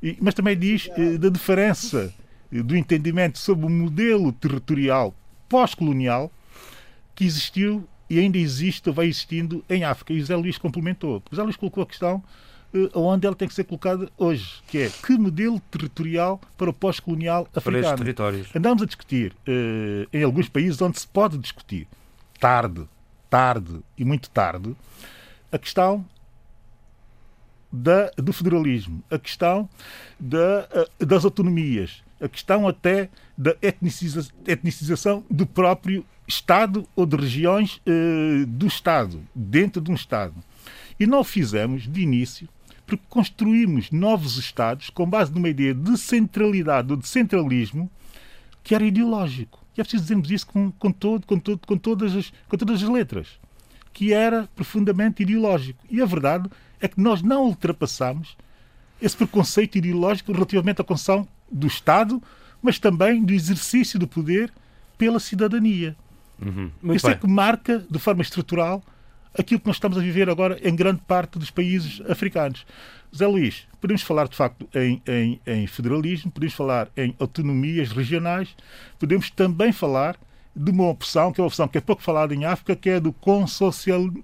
e, mas também diz da diferença do entendimento sobre o modelo territorial pós-colonial que existiu e ainda existe, vai existindo em África. E o José Luís complementou. O José Luís colocou a questão uh, onde ela tem que ser colocada hoje, que é que modelo territorial para o pós-colonial africano. territórios. Andamos a discutir uh, em alguns países onde se pode discutir, tarde, tarde e muito tarde, a questão da, do federalismo, a questão da, uh, das autonomias, a questão até da etniciza, etnicização do próprio Estado ou de regiões uh, do Estado, dentro de um Estado. E não o fizemos de início porque construímos novos Estados com base numa ideia de centralidade ou de centralismo que era ideológico. E é preciso dizermos isso com, com, todo, com, todo, com, todas as, com todas as letras. Que era profundamente ideológico. E a verdade é que nós não ultrapassamos esse preconceito ideológico relativamente à construção do Estado, mas também do exercício do poder pela cidadania. Uhum. Isso é bem. é que marca, de forma estrutural, aquilo que nós estamos a viver agora em grande parte dos países africanos. Zé Luís, podemos falar de facto em, em, em, federalismo, podemos falar em autonomias regionais, podemos também falar de uma opção, que é uma opção que é pouco falada em África, que é do consocialismo,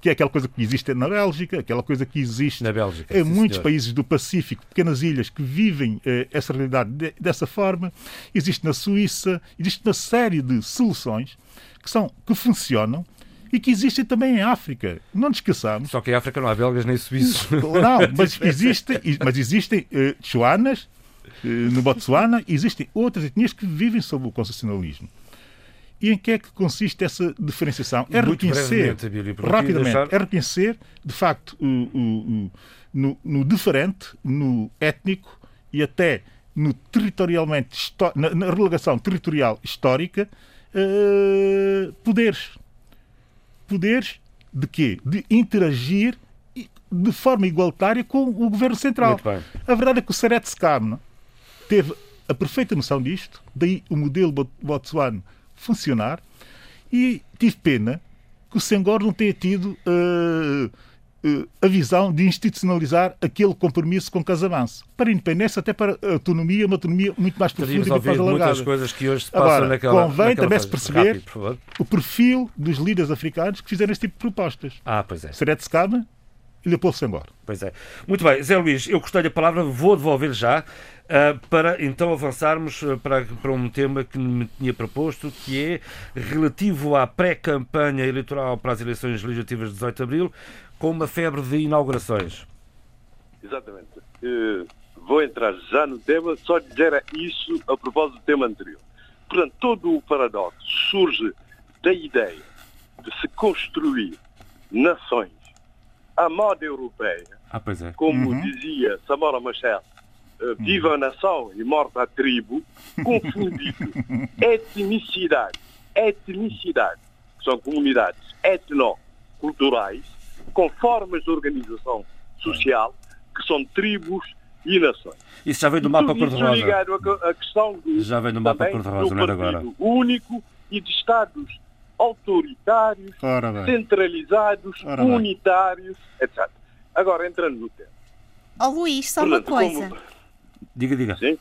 que é aquela coisa que existe na Bélgica, aquela coisa que existe Bélgica, em muitos senhor. países do Pacífico, pequenas ilhas que vivem eh, essa realidade de, dessa forma. Existe na Suíça, existe uma série de soluções que, são, que funcionam e que existem também em África. Não nos esqueçamos. Só que em África não há belgas nem suíços. Não, mas existem, mas existem uh, chuanas, uh, no Botsuana, existem outras etnias que vivem sob o concessionalismo. E em que é que consiste essa diferenciação? É Muito reconhecer, rapidamente, deixar... é reconhecer, de facto, o, o, o, no, no, diferente, no étnico e até no territorialmente, na, na relegação territorial histórica, uh, poderes poderes de quê? De interagir de forma igualitária com o governo central. A verdade é que o Seret Skam teve a perfeita noção disto, daí o modelo Botswana funcionar, e tive pena que o Senghor não tenha tido uh, uh, a visão de institucionalizar aquele compromisso com Casamanso. Para a independência, até para a autonomia, uma autonomia muito mais profunda e muito mais alargada. muitas coisas que hoje se passam Agora, naquela convém naquela também se perceber Rápido, o perfil dos líderes africanos que fizeram este tipo de propostas. Ah, pois é. Seret Skama e Leopoldo Senghor. Pois é. Muito bem, Zé Luís, eu gostei da palavra, vou devolver já. Uh, para então avançarmos ah, para, para um tema que me tinha proposto, que é relativo à pré-campanha eleitoral para as eleições legislativas de 18 de abril, com uma febre de inaugurações. Exatamente. Uh, vou entrar já no tema, só dizer isso a propósito do tema anterior. Portanto, todo o paradoxo surge da ideia de se construir nações à moda europeia, ah, é. como uhum. dizia Samora Machel, uh, viva a nação e morta a tribo, confundindo etnicidade, etnicidade, que são comunidades etnoculturais, com formas de organização social, que são tribos e nações. Isso já vem do mapa cor-de-rosa. ligado à, questão do, já vem do mapa cor-de-rosa, não é agora. único e de Estados autoritários, centralizados, Ora unitários, etc. Agora, entrando no tema. Ó oh, Luís, só Portanto, uma coisa. Como... Diga, diga. Sim.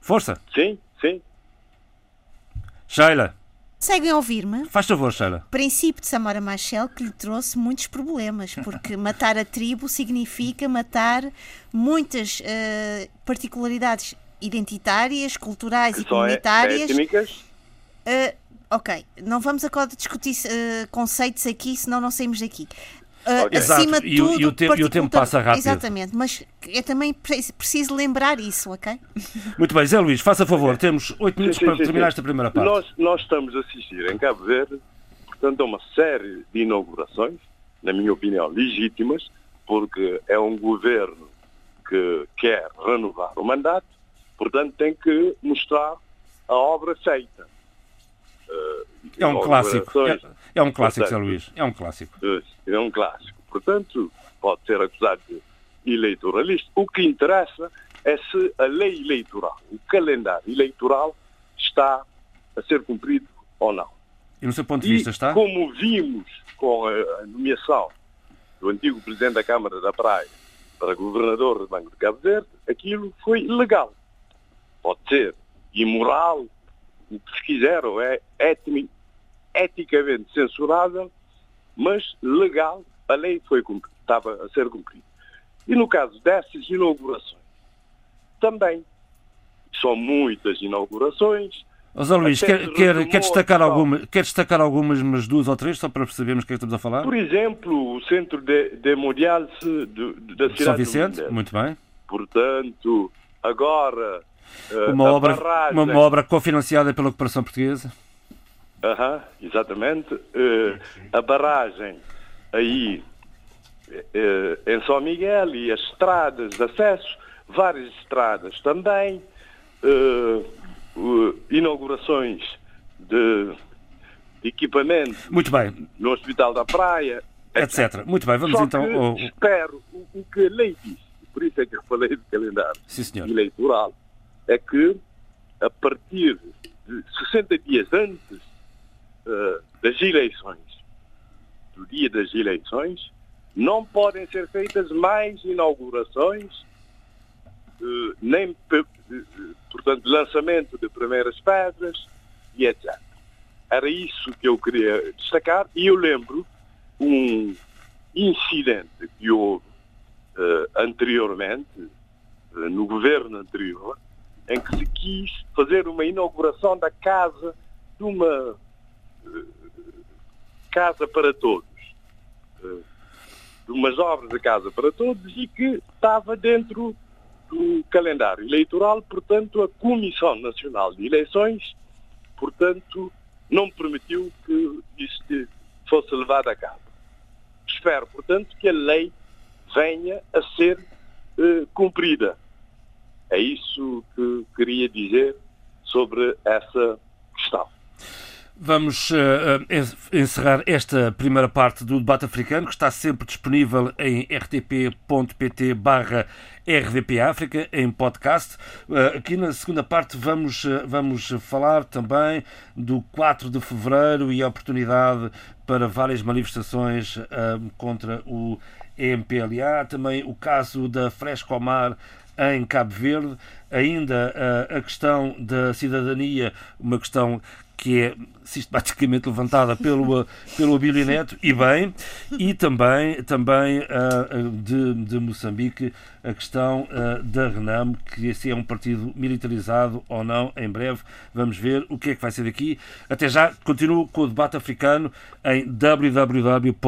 Força. Sim, sim. Sheila. Conseguem ouvir-me? Faz favor, Sheila. Princípio de Samora Machel que lhe trouxe muitos problemas, porque matar a tribo significa matar muitas uh, particularidades identitárias, culturais que e é comunitárias. étnicas? Uh, ok, não vamos agora discutir uh, conceitos aqui, senão não saímos daqui. Uh, okay. Acima de tudo, e, o tempo, e o tempo passa rápido. Exatamente, mas é também preciso lembrar isso, ok? Muito bem, Zé Luís, faça favor, temos oito minutos sim, sim, para sim, terminar esta primeira parte. Nós, nós estamos a assistir em Cabo Verde, portanto, a uma série de inaugurações, na minha opinião, legítimas, porque é um governo que quer renovar o mandato, portanto, tem que mostrar a obra feita. É um clássico. É, é, um clássico, Portanto, São Luís. É um clássico. É um clássico. Portanto, pode ser acusado de eleitoralista. O que interessa é se a lei eleitoral, o calendário eleitoral, está a ser cumprido ou não. E no seu ponto de vista e, está? Como vimos com a nomeação do antigo Presidente da Câmara da Praia para governador do Banco de Cabo Verde, aquilo foi legal. Pode ser imoral, o que se quiser, ou é eticamente censurável, mas legal, a lei foi cumprida, estava a ser cumprida. E no caso dessas inaugurações, também. São muitas inaugurações. José Luís, quer, quer, quer, destacar alguma, quer destacar algumas, mas duas ou três, só para percebermos o que é que estamos a falar? Por exemplo, o Centro de, de Mundial-se da cidade São Vicente, muito bem. Portanto, agora uma, obra, barragem... uma, uma, obra cofinanciada pela cooperação portuguesa? Aham, exatamente. Uh, a barragem aí uh, em São Miguel e as estradas de acesso, várias estradas também, uh, inaugurações de, equipamentos Muito bem. no Hospital da Praia, etc. Muito bem, vamos Só então. Ao... Espero o, o, que a lei diz, por isso é que eu falei de calendário Sim, eleitoral é que, a partir de 60 dias antes uh, das eleições, do dia das eleições, não podem ser feitas mais inaugurações uh, nem, portanto, lançamento de primeiras pedras e etc. Era isso que eu queria destacar e eu lembro um incidente que houve uh, anteriormente, no governo anterior, em que se quis fazer uma inauguração da casa de uma uh, casa para todos. de umas obras de casa para todos e que estava dentro do calendário eleitoral, portanto, a Comissão Nacional de Eleições, portanto, não permitiu que isto fosse levado a cabo. Espero, portanto, que a lei venha a ser uh, cumprida. É isso que queria dizer sobre essa questão. Vamos uh, encerrar esta primeira parte do debate africano, que está sempre disponível em rtp.pt barra RDP África, em podcast. Uh, aqui na segunda parte vamos, uh, vamos falar também do 4 de Fevereiro e a oportunidade para várias manifestações contra o EMPLA, também o caso da Frescomar em Cabo Verde, ainda a questão da cidadania, uma questão que é sistematicamente levantada pelo, pelo Abílio Neto, e bem, e também, também uh, de, de Moçambique a questão uh, da Renam, que se é um partido militarizado ou não, em breve vamos ver o que é que vai ser daqui. Até já, continuo com o debate africano em www.rtp.pt.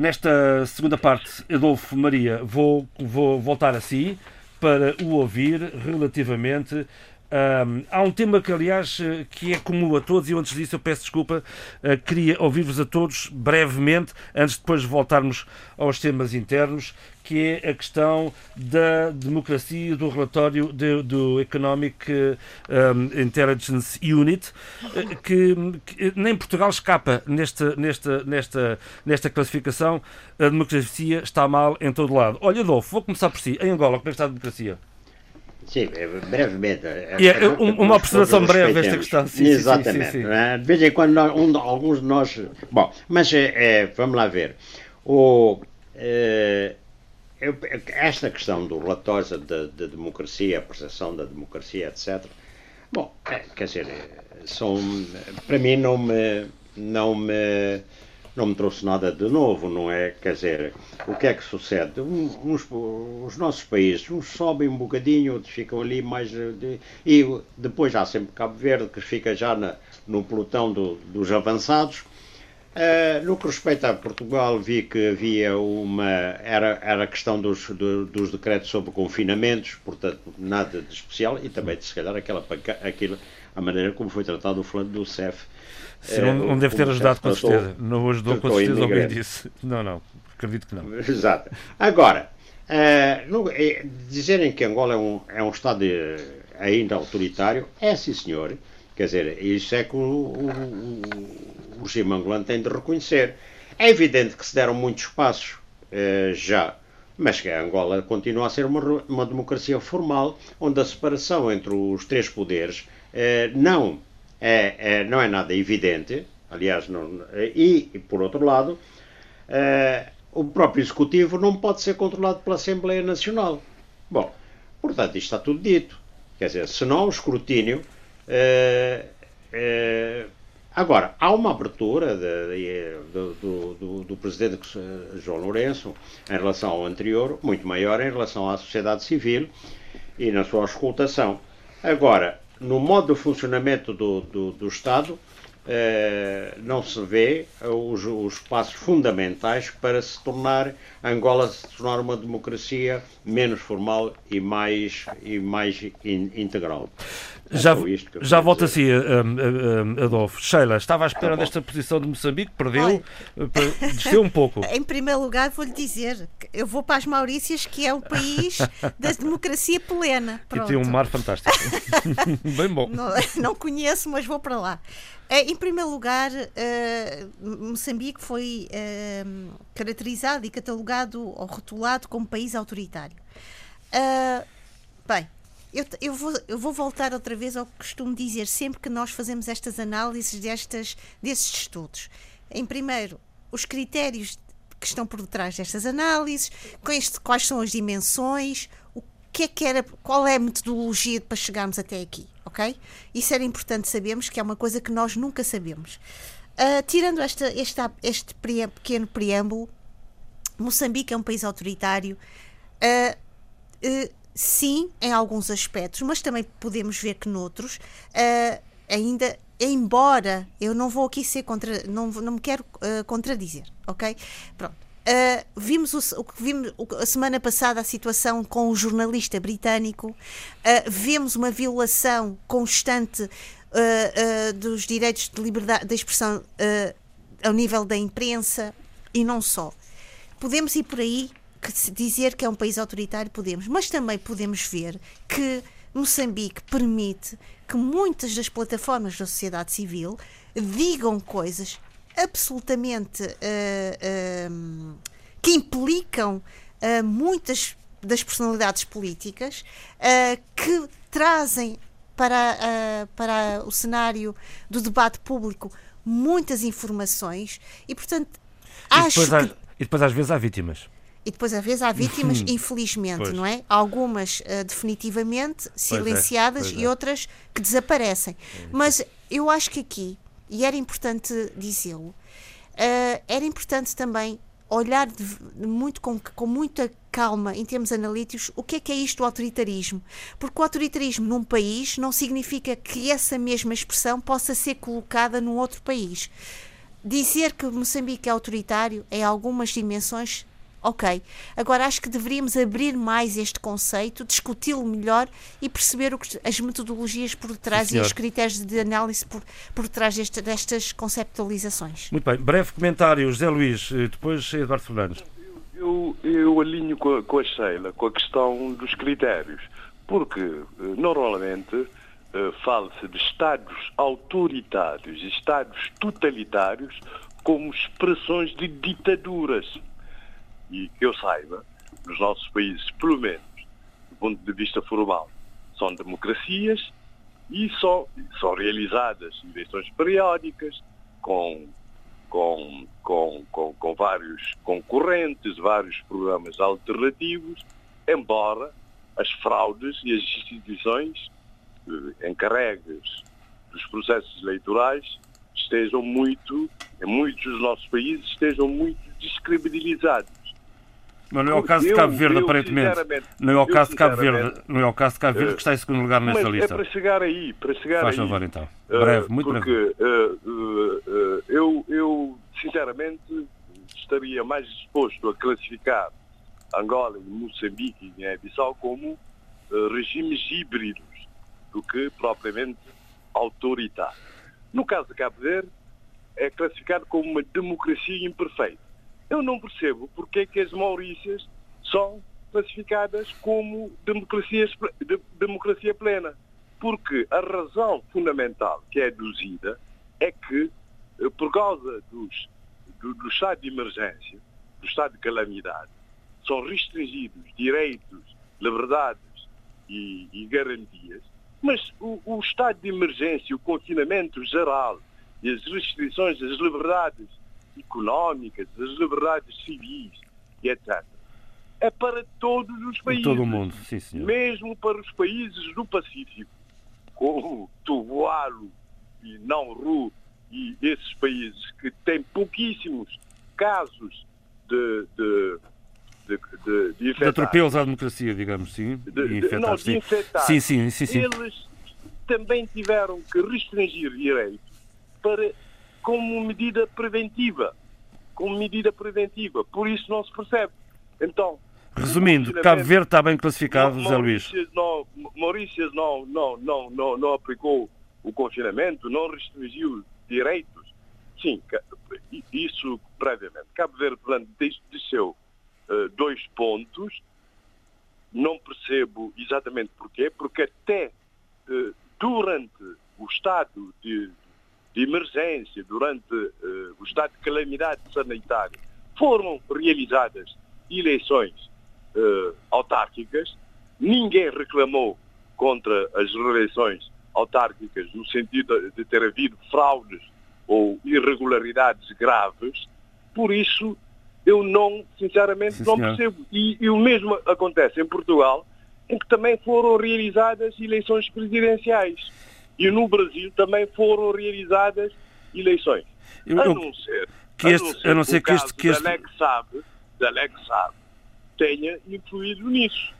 Nesta segunda parte, Adolfo Maria, vou, vou voltar a si para o ouvir relativamente um, há um tema que, aliás, eh, que é comum a todos, e antes disso eu peço desculpa, uh, queria ouvir-vos a todos brevemente, antes de depois voltarmos aos temas internos, que é a questão da democracia do relatório de, do Economic um, Intelligence Unit, uh, que, que, nem Portugal escapa nesta, nesta, nesta, nesta classificação. A democracia está mal em todo lado. Olha, Adolfo, vou começar por si. Em Angola, como é que está a democracia? Sim, é, brevemente. É, é, uma observação breve desta questão. Sim, Exatamente. Sim, sim, é? De vez em quando nós, um, alguns de nós. Bom, mas é, vamos lá ver. O, é, esta questão do relatório da, da democracia, a percepção da democracia, etc. Bom, quer dizer, são, para mim não me, não me não me trouxe nada de novo, não é? Quer dizer, o que é que sucede? Uns, os nossos países, uns sobem um bocadinho, outros ficam ali mais. De, e depois há sempre Cabo Verde, que fica já na, no pelotão do, dos avançados. Uh, no que respeita a Portugal, vi que havia uma. Era, era a questão dos, do, dos decretos sobre confinamentos, portanto, nada de especial, e também, se calhar, aquela, aquilo, a maneira como foi tratado o falando do CEF Sim, não, não deve ter ajudado com certeza. Não ajudou com certeza alguém disse. Não, não. Acredito que não. Exato. Agora, uh, no, é, dizerem que Angola é um, é um Estado de, ainda autoritário, é sim senhor. Quer dizer, isso é que o, o, o angolano tem de reconhecer. É evidente que se deram muitos passos uh, já, mas que a Angola continua a ser uma, uma democracia formal, onde a separação entre os três poderes uh, não é, é, não é nada evidente, aliás, não, e, por outro lado, é, o próprio Executivo não pode ser controlado pela Assembleia Nacional. Bom, portanto, isto está tudo dito. Quer dizer, se não o escrutínio. É, é, agora, há uma abertura de, de, do, do, do, presidente João Lourenço em relação ao anterior, muito maior em relação à sociedade civil e na sua auscultação. Agora, no modo de funcionamento do, do, do Estado, eh, não se vê os, os, passos fundamentais para se tornar Angola se tornar uma democracia menos formal e mais e mais in, integral. É já, já volto assim, Adolfo. Sheila, estava à espera ah, desta posição de Moçambique, perdeu, eh, desceu um pouco. Em primeiro lugar, vou-lhe dizer que eu vou para as Maurícias, que é o país da democracia plena. Pronto. E tem um mar fantástico. Bem bom. Não, não conheço, mas vou para lá. Eh, em primeiro lugar, uh, Moçambique foi uh, caracterizado e catalogado ou rotulado como país autoritário. Uh, bem, eu, eu, vou, eu vou voltar outra vez ao que costumo dizer sempre que nós fazemos estas análises destas, desses estudos. Em primeiro, os critérios que estão por detrás destas análises, quais são as dimensões, o que é que era, qual é a metodologia para chegarmos até aqui, ok? Isso era importante sabermos, que é uma coisa que nós nunca sabemos. Uh, tirando esta, esta, este pequeno preâmbulo, Moçambique é um país autoritário. Uh, uh, sim, em alguns aspectos, mas também podemos ver que noutros uh, ainda embora eu não vou aqui ser contra não, não me quero uh, contradizer ok? Pronto. Uh, vimos o, o que vimos a semana passada a situação com o jornalista britânico. Vemos uma violação constante dos direitos de liberdade de expressão ao nível da imprensa e não só. Podemos ir por aí que dizer que é um país autoritário, podemos, mas também podemos ver que Moçambique permite que muitas das plataformas da sociedade civil digam coisas absolutamente uh, uh, que implicam uh, muitas das personalidades políticas que trazem para, para o cenário do debate público muitas informações e portanto acho e que... e depois às vezes há vítimas e depois, às vezes, há vítimas, infelizmente, pois. não é? Algumas uh, definitivamente é, silenciadas é, e outras que desaparecem. É. Mas eu acho que aqui, e era importante dizê-lo, uh, era importante também olhar de, muito com, com muita calma em termos analíticos o que é que é isto do autoritarismo. Porque o autoritarismo num país não significa que essa mesma expressão possa ser colocada num outro país. Dizer que Moçambique é autoritário em algumas dimensões Ok. Agora acho que deveríamos abrir mais este conceito, discuti-lo melhor e perceber que, as metodologias por detrás Sim, e os critérios de análise por, por trás deste, destas conceptualizações. Muito bem. Breve comentário, José Luís, eh, depois Eduardo Fernandes. Eu, eu alinho com a, com a Sheila com a questão dos critérios, porque eh, normalmente uh, fala-se de Estados autoritários e Estados totalitários como expressões de ditaduras e que eu saiba, nos nossos países, pelo menos, do ponto de vista formal, são democracias e são, são realizadas eleições periódicas com, com, com, com, com vários concorrentes, vários programas alternativos, embora as fraudes e as instituições eh, encarregues dos processos eleitorais estejam muito, em muitos dos nossos países, estejam muito descredibilizados. Mas não é o caso de Cabo Verde, eu, aparentemente. Não é o caso de Cabo Verde, não é o caso de Cabo Verde que está em segundo lugar nesta mas lista. É para chegar aí, para chegar Faz aí. favor então. Breve, muito porque, breve. Uh, uh, uh, eu, eu, sinceramente, estaria mais disposto a classificar Angola e Moçambique e Guiné-Bissau como regimes híbridos do que propriamente autoritários. No caso de Cabo Verde, é classificado como uma democracia imperfeita eu não percebo porque é que as Maurícias são classificadas como democracias, de, democracia plena. Porque a razão fundamental que é aduzida é que, eh, por causa dos, do, do estado de emergência, do estado de calamidade, são restringidos direitos, liberdades e, e garantias, mas o, o, estado de emergência, o confinamento geral e as restrições das liberdades económicas, das liberdades civis e etc. É para todos os países. todo o mundo, sim, senhor. Mesmo para os países do Pacífico, como Tuvalu e Nauru e esses países que têm pouquíssimos casos de, de de, de, de, de atropelos à democracia, digamos, sim. De, de, não, de infectar. Sim, sim, sim, sim. Eles também tiveram que restringir direitos para como medida preventiva. Como medida preventiva. Por isso não se percebe. Então. Resumindo, Cabo Verde está bem classificado, José Luís. Não, Maurícias não, não, não, não, não aplicou o confinamento, não restringiu direitos. Sim, isso previamente. Cabo Verde, portanto, desceu uh, dois pontos. Não percebo exatamente porquê, porque até uh, durante o estado de, de emergência, durante uh, o estado de calamidade sanitária, foram realizadas eleições uh, autárquicas, ninguém reclamou contra as eleições autárquicas no sentido de ter havido fraudes ou irregularidades graves, por isso eu não, sinceramente, Sim, não percebo. E, e o mesmo acontece em Portugal, em que também foram realizadas eleições presidenciais. E no Brasil também foram realizadas eleições. Eu- a não ser que este- a não ser o que este- caso que este- da Lex Saab, da Lex Saab tenha influído nisso.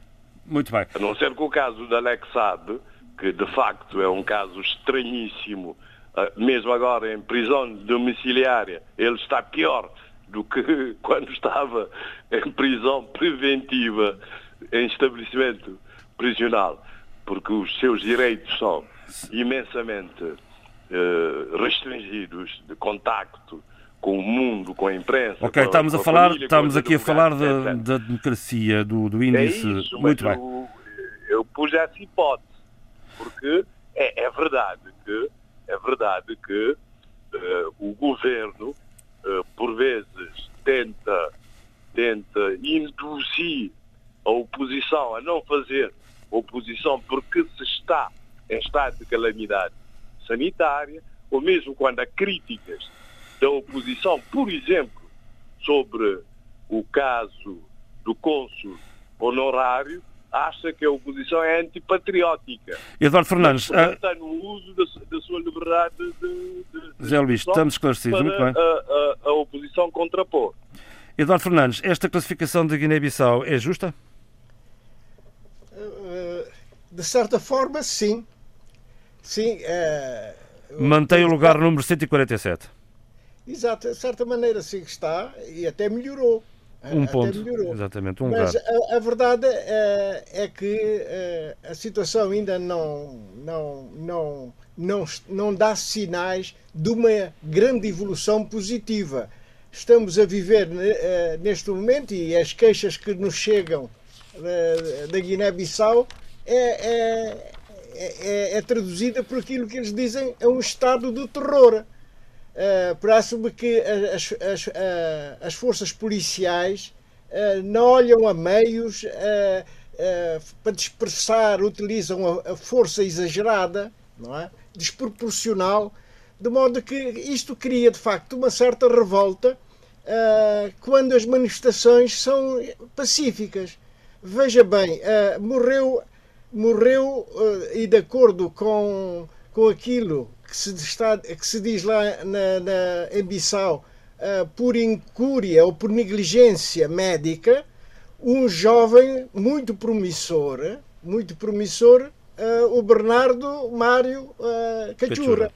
Muito bem. A não ser que o caso da Lex Saab, que de facto é um caso estranhíssimo, ah, mesmo agora em prisão domiciliária, ele está pior do que quando estava em prisão preventiva em estabelecimento prisional, porque os seus direitos são imensamente eh, restringidos de contacto com o mundo, com a imprensa. Ok, estamos a com falar, família, estamos aqui a falar da, da democracia, do, do É índice. isso, Muito bem. Eu, eu pus essa hipótese, porque é, é verdade que, é verdade que eh, o governo, eh, por vezes, tenta, tenta induzir a oposição a não fazer oposição porque se está em estado de calamidade sanitária, ou mesmo quando há críticas da oposição, por exemplo, sobre o caso do cônsul honorário, acha que a oposição é antipatriótica. Eduardo Fernandes, Portanto, ah, está no uso da, da sua liberdade de, de, de Zé Luís, estamos esclarecidos. Muito bem. a, a- a oposição contrapor. Eduardo Fernandes, esta classificação da Guiné-Bissau é justa? Eh, De certa forma, sim. Sim. eh, Mantém o lugar número 147. Exato, de certa maneira sim que está e até melhorou. Um Até ponto. melhorou. Exatamente, um Mas lugar. a, a verdade é, é que eh, a situação ainda não, não, não, não, não dá sinais de uma grande evolução positiva. Estamos a viver eh, neste momento e as queixas que nos chegam eh, da Guiné-Bissau é, é, é, é traduzida por aquilo que eles dizem é um estado de terror. Uh, Parece-me que as, as, uh, as forças policiais uh, não olham a meios para dispersar, utilizam a, a, força exagerada, não é? desproporcional, de modo que isto cria de facto uma certa revolta quando as manifestações são pacíficas. Veja bem, morreu, morreu e de acordo com, com aquilo que se, está, que se diz lá na, na, em Bissau, uh, por incúria ou por negligência médica, um jovem muito promissor, muito promissor, uh, o Bernardo Mário uh, Cachura.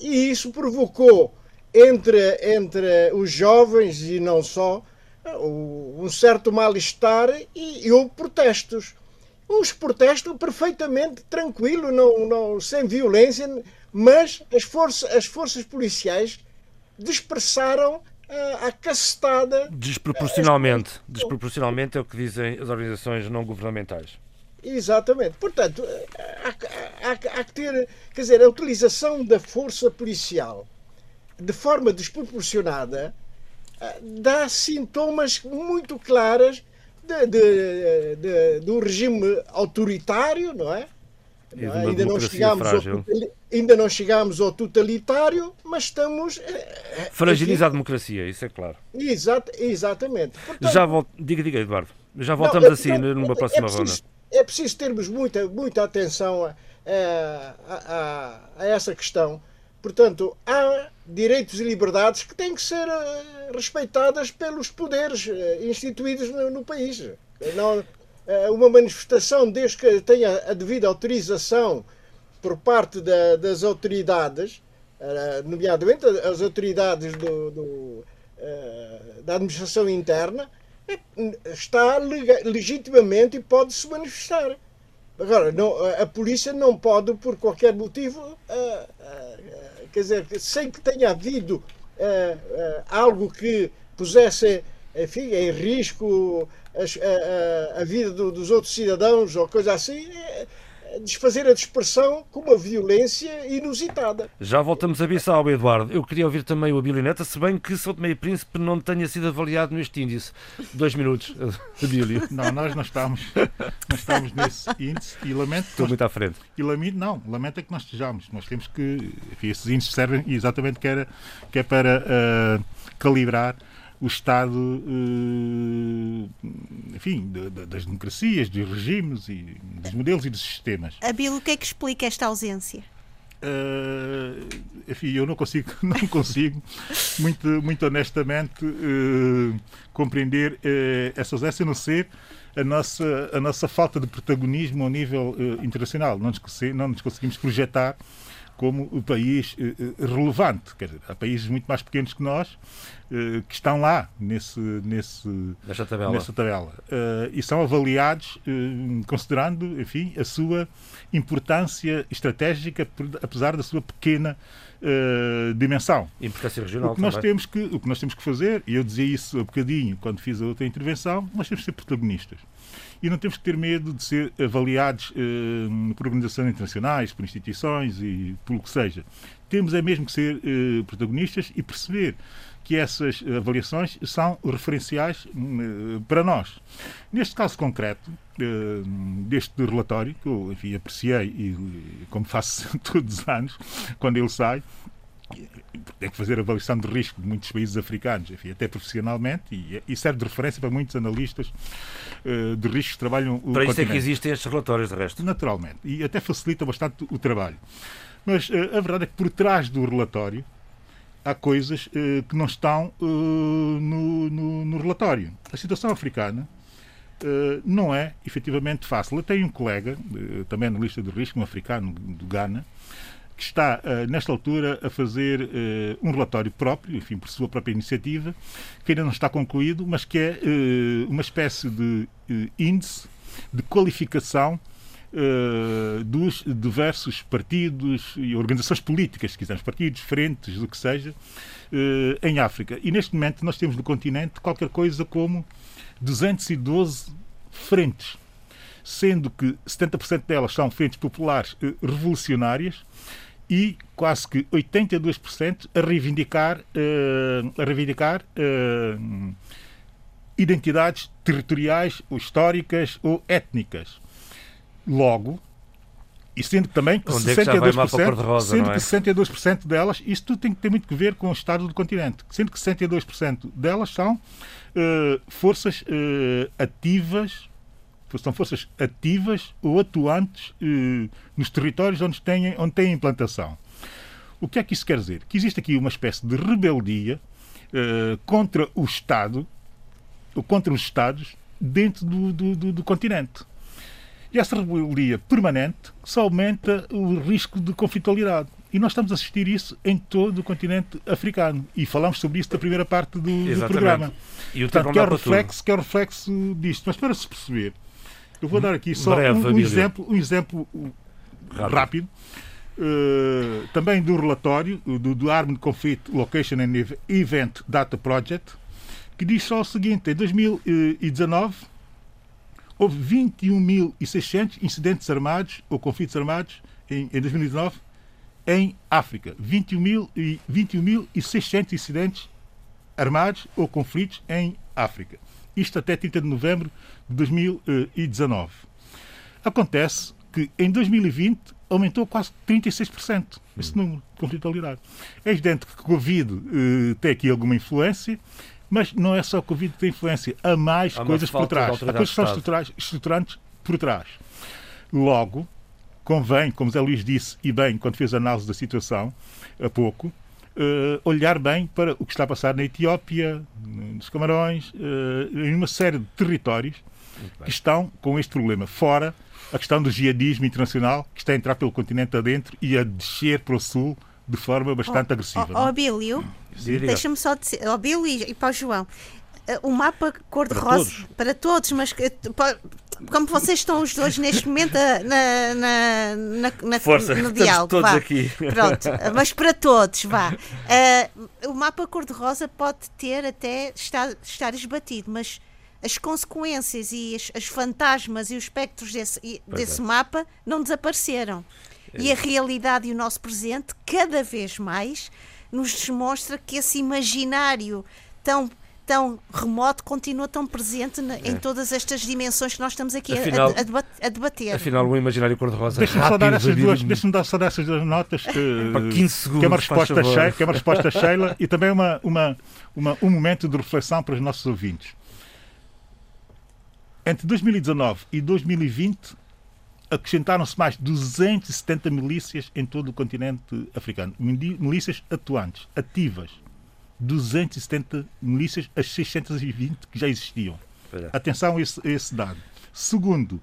e isso provocou entre, entre os jovens e não só um certo mal-estar e, e houve protestos uns protestos perfeitamente tranquilo, não, não, sem violência, mas as forças, as forças policiais dispersaram a, a cacetada. Desproporcionalmente. Desproporcionalmente é o que dizem as organizações não governamentais. Exatamente. Portanto, há, há, há que ter. Quer dizer, a utilização da força policial de forma desproporcionada dá sintomas muito claros de, de, de, do regime autoritário, não é? Não é? Ainda, não chegámos ao, ainda não chegámos ao totalitário, mas estamos. Fragiliza a democracia, isso é claro. Exato, exatamente. Portanto, Já volto, diga, diga, Eduardo. Já voltamos não, assim não, numa próxima é preciso, ronda. É preciso termos muita, muita atenção a, a, a, a essa questão. Portanto, há direitos e liberdades que têm que ser respeitadas pelos poderes instituídos no, país. Não, uma manifestação, desde que tenha a devida autorização por parte da, das autoridades, nomeadamente as autoridades do, do, da administração interna, está legitimamente e pode se manifestar. Agora, não, a polícia não pode, por qualquer motivo, quer dizer, sem que tenha havido uh, algo que pusesse enfim, em risco a, a, a vida do, dos outros cidadãos ou coisa assim, desfazer a dispersão com uma violência inusitada. Já voltamos a Bissau, Eduardo. Eu queria ouvir também o Abílio Neto, se bem que São Tomé e Príncipe não tenha sido avaliado neste índice. Dois minutos, Abílio. Não, nós não estamos, não estamos nesse índice e lamento... Estou muito à frente. E lamento, não, lamento é que nós estejamos. Nós temos que... Enfim, esses índices servem exatamente que, era, que é para uh, calibrar o estado, enfim, das democracias, dos regimes, e dos modelos e dos sistemas. Abilo, o que é que explica esta ausência? Uh, enfim, eu não consigo, não consigo muito, muito honestamente uh, compreender uh, essa ausência, a não ser a nossa, a nossa falta de protagonismo ao nível internacional. Não nos, não nos conseguimos projetar como o país relevante. Quer dizer, há países muito mais pequenos que nós que estão lá nesse, nesse, nessa tabela, nessa tabela. e são avaliados considerando, enfim, a sua importância estratégica, apesar da sua pequena uh, dimensão. Importância regional o que, nós também. temos que, o que nós temos que fazer, e eu dizia isso um bocadinho quando fiz a outra intervenção, nós temos que ser protagonistas. E não temos que ter medo de ser avaliados uh, por organizações internacionais, por instituições e pelo que seja. Temos é mesmo que ser uh, protagonistas e perceber que essas avaliações são referenciais uh, para nós. Neste caso concreto, uh, deste relatório, que eu enfim, apreciei, e como faço todos os anos, quando ele sai, tem que fazer avaliação de risco de muitos países africanos, enfim, até profissionalmente, e, e, serve de referência para muitos analistas uh, de risco que trabalham o Para isso é que existem estes relatórios, de resto. Naturalmente, e até facilita bastante o trabalho. Mas uh, a verdade é que por trás do relatório há coisas uh, que não estão no, no, no, relatório. A situação africana não é efetivamente fácil. Eu tenho um colega, também na lista de risco, um africano do Ghana, que está, nesta altura, a fazer um relatório próprio, enfim, por sua própria iniciativa, que ainda não está concluído, mas que é uma espécie de índice de qualificação dos diversos partidos e organizações políticas, se quisermos, partidos, frentes, o que seja, em África. E neste momento nós temos no continente qualquer coisa como 212 frentes, sendo que 70% delas são frentes populares revolucionárias e quase que 82% a reivindicar, a reivindicar identidades territoriais ou históricas ou étnicas. Logo, e sendo que também que Onde 62%, é rosa, sendo é? que 62% delas, isto tudo tem que ter muito que ver com o estado do continente, sendo que 62% delas são uh, forças uh, ativas, são forças ativas ou atuantes uh, nos territórios onde têm, onde têm implantação. O que é que isso quer dizer? Que existe aqui uma espécie de rebeldia contra o Estado, ou contra os Estados, dentro do, do, do, do continente. E essa rebeldia permanente só aumenta o risco de conflitualidade. E nós estamos a assistir isso em todo o continente africano. E falamos sobre isso na primeira parte do, do programa. E o Portanto, que é, o reflexo, que é o reflexo disto. Mas para se perceber, eu vou dar aqui só Breve, um, um exemplo, um exemplo rápido. rápido uh, também do relatório do, do Armed Conflict Location and Event Data Project, que diz só o seguinte: em 2019 houve 21.600 incidentes armados ou conflitos armados em, em 2019 em África. 21.600 21 incidentes armados ou conflitos em África. Isto até 30 de novembro de 2019. Acontece que em 2020 aumentou quase 36% esse número de conflitualidade. É evidente que o Covid eh, tem aqui alguma influência, mas não é só o Covid que tem influência. Há mais Há coisas por trás. Há coisas que são estruturais, estruturantes por trás. Logo, convém, como Zé Luís disse, e bem, quando fez a análise da situação, há pouco, uh, olhar bem para o que está a passar na Etiópia, nos Camarões, uh, em uma série de territórios que estão com este problema. Fora a questão do jihadismo internacional, que está a entrar pelo continente adentro e a descer para o sul de forma bastante oh, agressiva. Ó oh, oh, Bílio, deixa-me só dizer, ó oh, Bílio e para o João, o mapa cor-de-rosa para todos, mas como vocês estão os dois neste momento na, na, na, na Força, no diálogo, todos vá. aqui. Pronto, mas para todos, vá. Uh, o mapa cor-de-rosa pode ter até estar, estar esbatido, mas as consequências e as, as fantasmas e os espectros desse, desse é. mapa não desapareceram. É. E a realidade e o nosso presente, cada vez mais, nos demonstra que esse imaginário tão tão remoto continua tão presente na, em todas estas dimensões que nós estamos aqui a- Afinal- a, a deba- a debater. Afinal, o imaginário cor-de-rosa Deixa-me só dar só dar essas duas notas que, Para 15 segundos, que é uma resposta cheia, que é uma resposta Sheila e também uma, uma, uma- um momento de reflexão para os nossos ouvintes. Entre 2019 e 2020 acrescentaram-se mais 270 milícias em todo o continente africano. Milícias atuantes, ativas. 270 milícias, as 620 que já existiam. Olha. Atenção a esse, a esse dado. Segundo,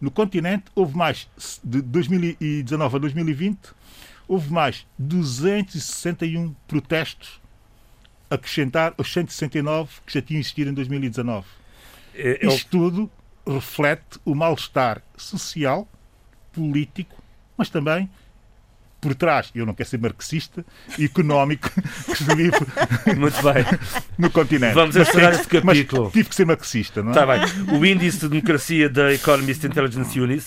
no continente houve mais, de 2019 a 2020, houve mais 261 protestos acrescentar aos 169 que já tinham existido em 2019. É- é Isto tudo reflete o mal-estar social, político, mas também por trás, eu não quero ser marxista, económico que se vive Muito bem. no continente. Vamos Mas encerrar este mas capítulo. tive que ser marxista, não é? Está bem. O índice de democracia da Economist Intelligence Unit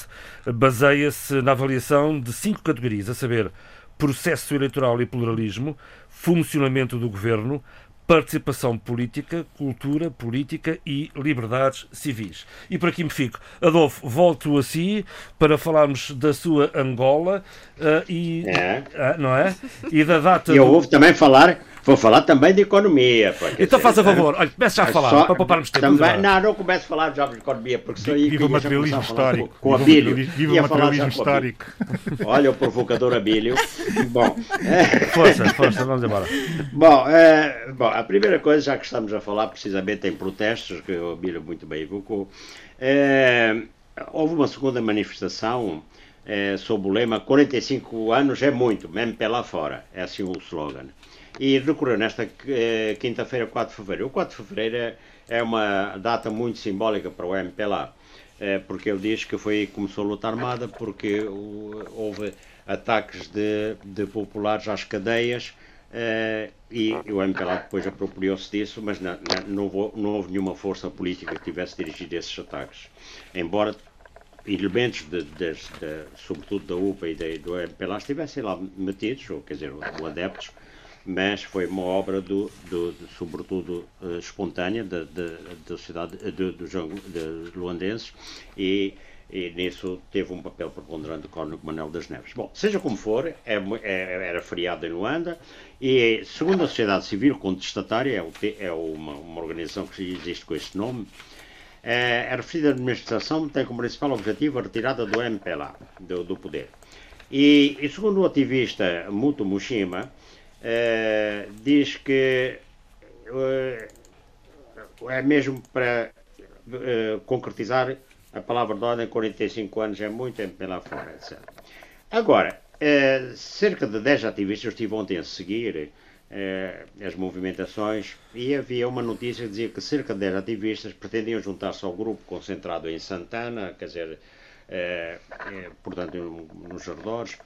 baseia-se na avaliação de cinco categorias, a saber, processo eleitoral e pluralismo, funcionamento do governo, participação política, cultura política e liberdades civis. E por aqui me fico. Adolfo, volto a si para falarmos da sua Angola ah, e É. ah, não é? E da data eu do- ouvo também falar, vou falar também de economia. pá, Então dizer, faça é- favor, olha, comece já a falar, só- para pouparmos tempo. Também, não, não começo a falar já de economia, porque aí Viva o que ia já materialismo a histórico. Com, com o Viva o Abílio. materialismo- Viva o materialismo histórico. Olha o provocador Abílio. Bom, é, Força, força, vamos embora. bom, é, bom, a primeira coisa, já que estamos a falar precisamente em protestos, que o Abílio muito bem evocou, é, houve uma segunda manifestação é, sob o lema 45 anos é muito, mesmo pé lá fora. É assim o slogan. E decorreu nesta eh, quinta-feira, 4 de fevereiro. O 4 de fevereiro é- uma data muito simbólica para o MPLA, eh, porque ele diz que foi começou a luta armada, porque houve ataques de, de populares às cadeias eh, e o MPLA depois apropriou-se disso, mas na- não, houve, não houve nenhuma força política que tivesse dirigido esses ataques. Embora elementos, de, das- da- sobretudo da UPA e da- do MPLA, estivessem lá metidos, ou quer dizer, ou adeptos, mas foi uma obra, do, do- de- sobretudo, eh, espontânea da, da, da sociedade, eh, dos luandenses e, e nisso teve um papel preponderante o Cónigo Manuel das Neves. Bom, seja como for, é é- era feriado em Luanda e, segundo a sociedade civil contestatária, é, o é uma, uma organização que existe com este nome, é, a referida administração tem como principal objetivo a retirada do MPLA, do, do poder. E, e segundo o ativista Muto Mushima, eh, diz que eh, é mesmo para concretizar a palavra de ordem, 45 anos é muito, MPLA fora, etc. Agora, eh, cerca de 10 ativistas, eu estive ontem a seguir eh, as movimentações e havia uma notícia que dizia que cerca de 10 ativistas pretendiam juntar-se ao grupo concentrado em Santana, quer dizer, eh, portanto, no- nos arredores,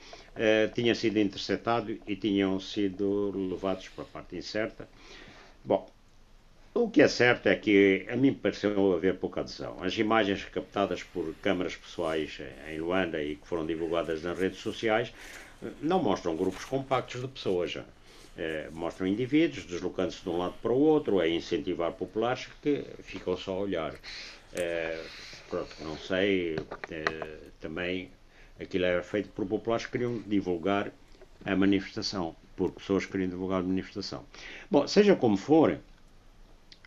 tinha sido interceptado e tinham sido levados para a parte incerta. Bom, o que é certo é que a mim pareceu haver pouca adesão. As imagens captadas por câmaras pessoais em Luanda e que foram divulgadas nas redes sociais eh, não mostram grupos compactos de pessoas. Eh, mostram indivíduos deslocando-se de um lado para o outro, a incentivar populares que ficam só a olhar. Eh, pronto, não sei, também aquilo era feito por populares que queriam divulgar a manifestação, por pessoas que queriam divulgar a manifestação. Bom, seja como for,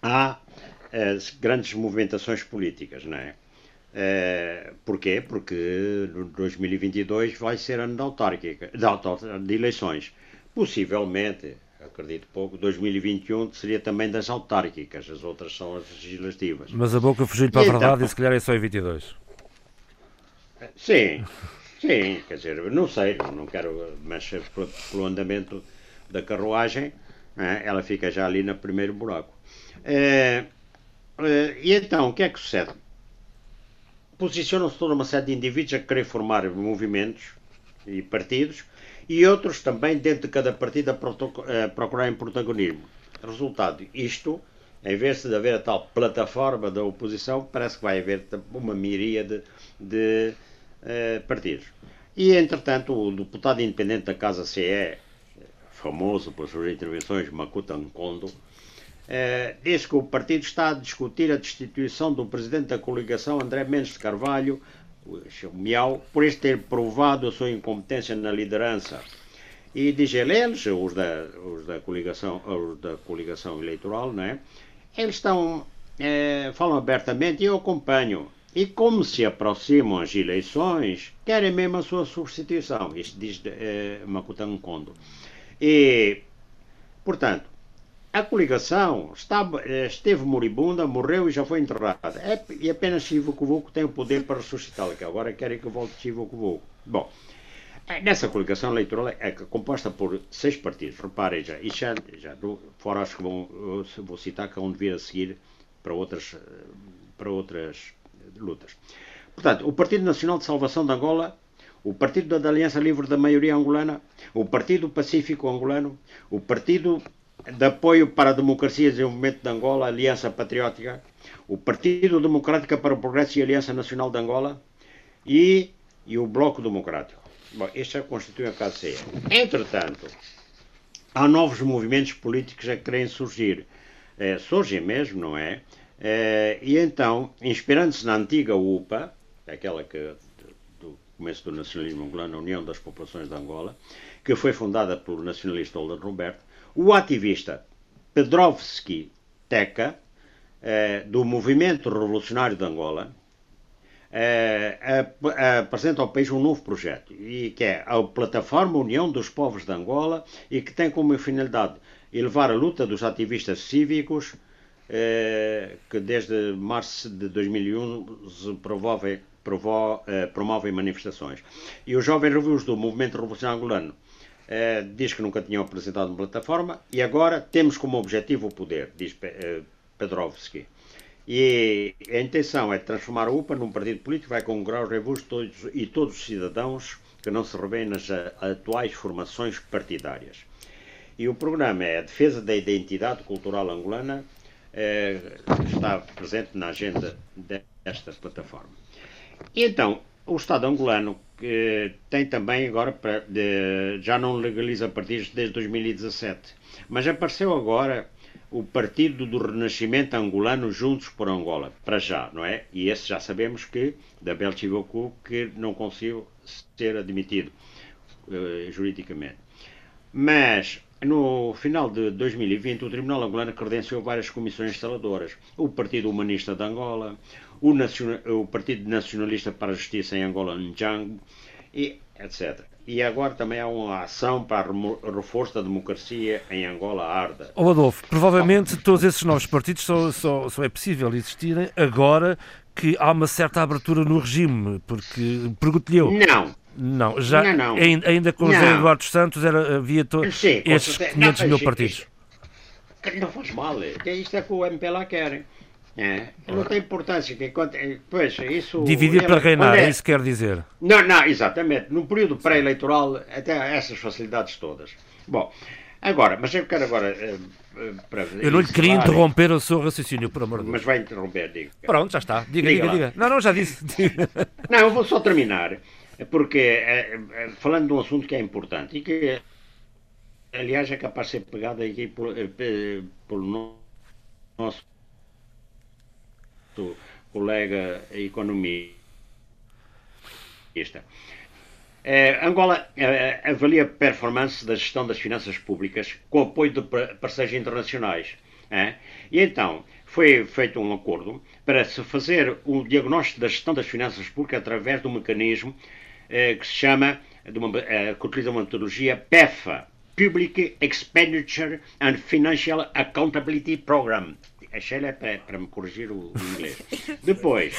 há eh, grandes movimentações políticas, não é? Eh, porquê? Porque no 2022 vai ser ano de autárquica, de, de eleições. Possivelmente, acredito pouco, 2021 seria também das autárquicas, as outras são as legislativas. Mas a boca fugiu-lhe para a então? verdade e se calhar é só em 22. Sim, sim, quer dizer, não sei, não, quero, mas pelo, andamento da carruagem, eh, ela fica já ali no primeiro buraco. Eh, eh, e então, o que é que sucede? Posicionam-se toda uma série de indivíduos a querer formar movimentos e partidos e outros também dentro de cada partido a procurarem protagonismo. Resultado, isto, em vez de haver a tal plataforma da oposição, parece que vai haver uma miríade de eh, partidos. E, entretanto, o deputado independente da Casa CE, famoso por suas intervenções, Makuta Nkondo, eh, diz que o partido está a discutir a destituição do presidente da coligação, André Mendes de Carvalho, o Miau, por este ter provado a sua incompetência na liderança. E diz ele, eles, os da, os da, coligação, os da coligação eleitoral, né, eles estão, é, falam abertamente e eu acompanho. E como se aproximam as eleições, querem mesmo a sua substituição. Isto diz é, Makutan Kondo. E, portanto, a coligação esteve moribunda, morreu e já foi enterrada. É, e apenas Chivo Cuvuco tem o poder para ressuscitá-la, que agora querem que volte Chivo Cuvuco. Bom, é, nessa coligação eleitoral é composta por seis partidos. Reparem já, e já, já fora acho que vão, vou citar que vão vir a seguir para outras, para outras lutas. Portanto, o Partido Nacional de Salvação de Angola o Partido da Aliança Livre da Maioria Angolana, o Partido Pacífico Angolano, o Partido de Apoio para a Democracia e Desenvolvimento de Angola, Aliança Patriótica, o Partido Democrático para o Progresso e Aliança Nacional de Angola e, e o Bloco Democrático. Bom, este já constitui a KCE. Entretanto, há novos movimentos políticos a querem surgir. É, surgem mesmo, não é? é e então, inspirando-se na antiga UPA, aquela que começo do nacionalismo angolano, a União das Populações de Angola, que foi fundada pelo nacionalista Holder Roberto, o ativista Pedrovski Teca, eh, do Movimento Revolucionário de Angola, eh, apresenta ao país um novo projeto, que é a Plataforma União dos Povos de Angola, e que tem como finalidade elevar a luta dos ativistas cívicos, eh, que desde março de 2011 promovem promovem manifestações. E os jovens revuos do Movimento Revolucionário Angolano eh, diz que nunca tinham apresentado uma plataforma e agora temos como objetivo o poder, diz eh, Pedrovski. E a intenção é transformar a UPA num partido político que vai congregar os revuos todos, e todos os cidadãos que não se revêem nas atuais formações partidárias. E o programa é a defesa da identidade cultural angolana, eh, está presente na agenda desta plataforma. E então, o Estado angolano tem também agora, de, já não legaliza partidos desde 2017, mas apareceu agora o Partido do Renascimento Angolano Juntos por Angola, para já, não é? E esse já sabemos que, da Belchivoku, que não conseguiu ser admitido uh, juridicamente. Mas, no final de 2020, o Tribunal Angolano credenciou várias comissões instaladoras. O Partido Humanista de Angola, o, o Partido Nacionalista para a Justiça em Angola, Njango, e etc. E agora também há uma ação para reforço da democracia em Angola, Arda. Oh, Adolfo, provavelmente todos esses novos partidos só, só, só é possível existirem agora que há uma certa abertura no regime, porque pergunto-lhe eu. Não. Não, já não, não. Ainda, com não. José Eduardo Santos era, havia to, Sim, estes 500 não, mil partidos. Não faz mal, é isto é que o MPLA querem. É, não tem importância. Que, pois, isso, Dividir para reinar, é, isso quer dizer? Não, não, exatamente. No período pré-eleitoral, até essas facilidades todas. Bom, agora, mas eu quero agora. Eh, eh, para eu não lhe queria interromper o seu raciocínio, por amor de Deus. Mas vai interromper, diga. Pronto, já está. Diga, diga, diga. diga. Não, não, já disse. não, eu vou só terminar, porque é, falando de um assunto que é importante e que, aliás, é capaz de ser pegado aqui por, pelo nosso colega economista. É, Angola é, avalia a performance da gestão das finanças públicas com apoio de parceiros internacionais. É? E então foi feito um acordo para se fazer um diagnóstico da gestão das finanças públicas através de um mecanismo é, que se chama, uma, é, que utiliza uma metodologia PEFA, Public Expenditure and Financial Accountability Program, a Sheila é para, para me corrigir o, o inglês. Depois.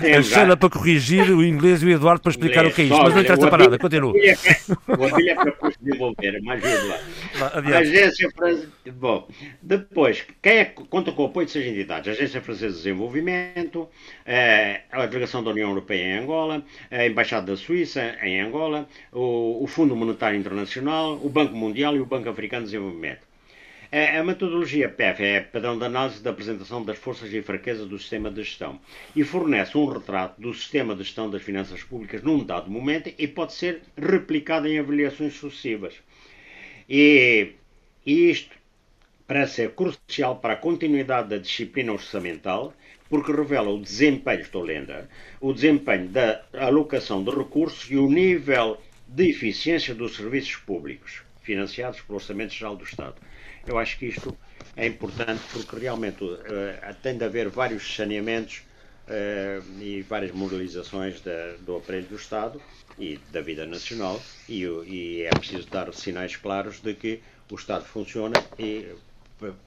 A Sheila para corrigir o inglês e o Eduardo para explicar inglês, o que é isto. Mas não interessa para nada, continua. O Abílio é para desenvolver, mas ajuda lá. A Agência Francesa. Bom, depois, quem é que conta com o apoio de seis entidades? A Agência Francesa de Desenvolvimento, eh, a Delegação da União Europeia em Angola, a Embaixada da Suíça em Angola, o, o Fundo Monetário Internacional, o Banco Mundial e o Banco Africano de Desenvolvimento. A metodologia PEF é padrão de análise da apresentação das forças e fraquezas do sistema de gestão e fornece um retrato do sistema de gestão das finanças públicas num dado momento e pode ser replicado em avaliações sucessivas. E, e isto parece ser crucial para a continuidade da disciplina orçamental, porque revela o desempenho, estou lendo, o desempenho da alocação de recursos e o nível de eficiência dos serviços públicos financiados pelo Orçamento Geral do Estado. Eu acho que isto é importante porque realmente uh, tem de haver vários saneamentos uh, e várias moralizações da, do aparelho do Estado e da vida nacional e, e, é preciso dar sinais claros de que o Estado funciona e